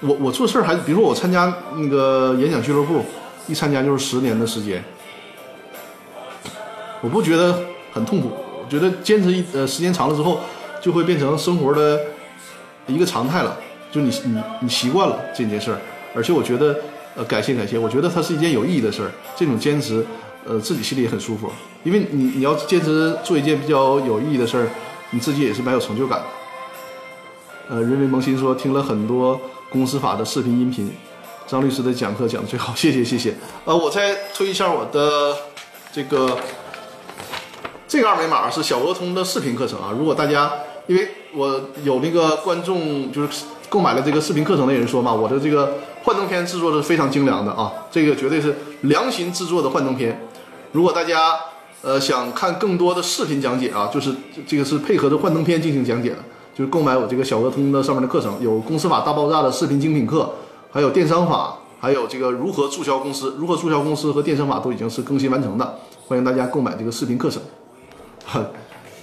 我我做事还比如说我参加那个演讲俱乐部，一参加就是十年的时间，我不觉得很痛苦，我觉得坚持一呃时间长了之后，就会变成生活的一个常态了，就你你你习惯了这件事儿，而且我觉得呃感谢感谢，我觉得它是一件有意义的事儿，这种坚持呃自己心里也很舒服，因为你你要坚持做一件比较有意义的事儿，你自己也是蛮有成就感的。呃，人为萌新说听了很多。公司法的视频音频，张律师的讲课讲的最好，谢谢谢谢。呃，我再推一下我的这个这个二维码是小鹅通的视频课程啊。如果大家因为我有那个观众就是购买了这个视频课程的人说嘛，我的这个幻灯片制作的非常精良的啊，这个绝对是良心制作的幻灯片。如果大家呃想看更多的视频讲解啊，就是这个是配合着幻灯片进行讲解的。就是购买我这个小鹅通的上面的课程，有公司法大爆炸的视频精品课，还有电商法，还有这个如何注销公司，如何注销公司和电商法都已经是更新完成的，欢迎大家购买这个视频课程。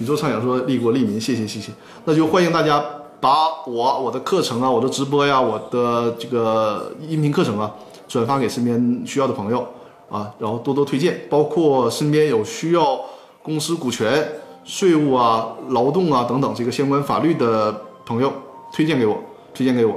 宇宙畅想说利国利民，谢谢谢谢，那就欢迎大家把我我的课程啊，我的直播呀，我的这个音频课程啊，转发给身边需要的朋友啊，然后多多推荐，包括身边有需要公司股权。税务啊、劳动啊等等这个相关法律的朋友推荐给我，推荐给我。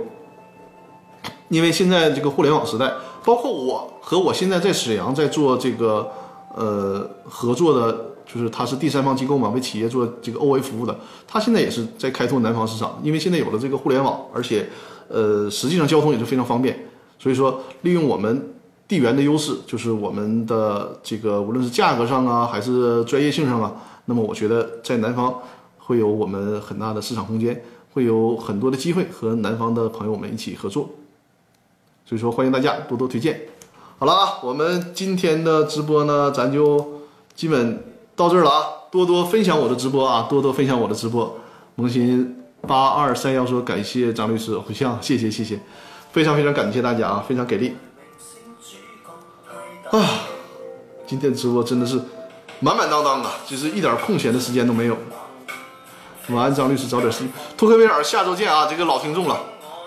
因为现在这个互联网时代，包括我和我现在在沈阳在做这个呃合作的，就是他是第三方机构嘛，为企业做这个 OA 服务的，他现在也是在开拓南方市场。因为现在有了这个互联网，而且呃实际上交通也是非常方便，所以说利用我们地缘的优势，就是我们的这个无论是价格上啊，还是专业性上啊。那么我觉得在南方会有我们很大的市场空间，会有很多的机会和南方的朋友们一起合作，所以说欢迎大家多多推荐。好了啊，我们今天的直播呢，咱就基本到这儿了啊，多多分享我的直播啊，多多分享我的直播。萌新八二三幺说感谢张律师回向，谢谢谢谢，非常非常感谢大家啊，非常给力啊，今天直播真的是。满满当当啊，就是一点空闲的时间都没有。晚安，张律师，早点睡。托克维尔，下周见啊！这个老听众了，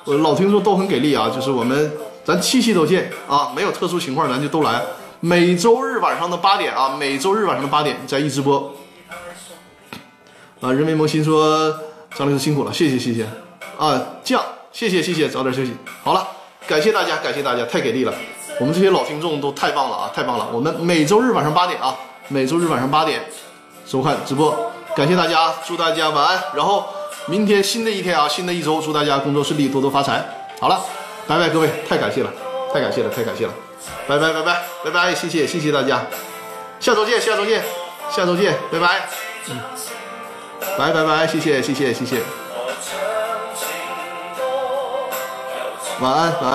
我老听众都很给力啊，就是我们咱七期都见啊，没有特殊情况咱就都来。每周日晚上的八点啊，每周日晚上的八点在一直播。啊，人为萌新说张律师辛苦了，谢谢谢谢啊，酱，谢谢谢谢，早点休息。好了，感谢大家，感谢大家，太给力了，我们这些老听众都太棒了啊，太棒了。我们每周日晚上八点啊。每周日晚上八点收看直播，感谢大家，祝大家晚安。然后明天新的一天啊，新的一周，祝大家工作顺利，多多发财。好了，拜拜，各位，太感谢了，太感谢了，太感谢了，拜拜拜拜拜拜，谢谢谢谢大家，下周见下周见下周见，拜拜。嗯。拜拜拜，谢谢谢谢谢谢。晚安晚安。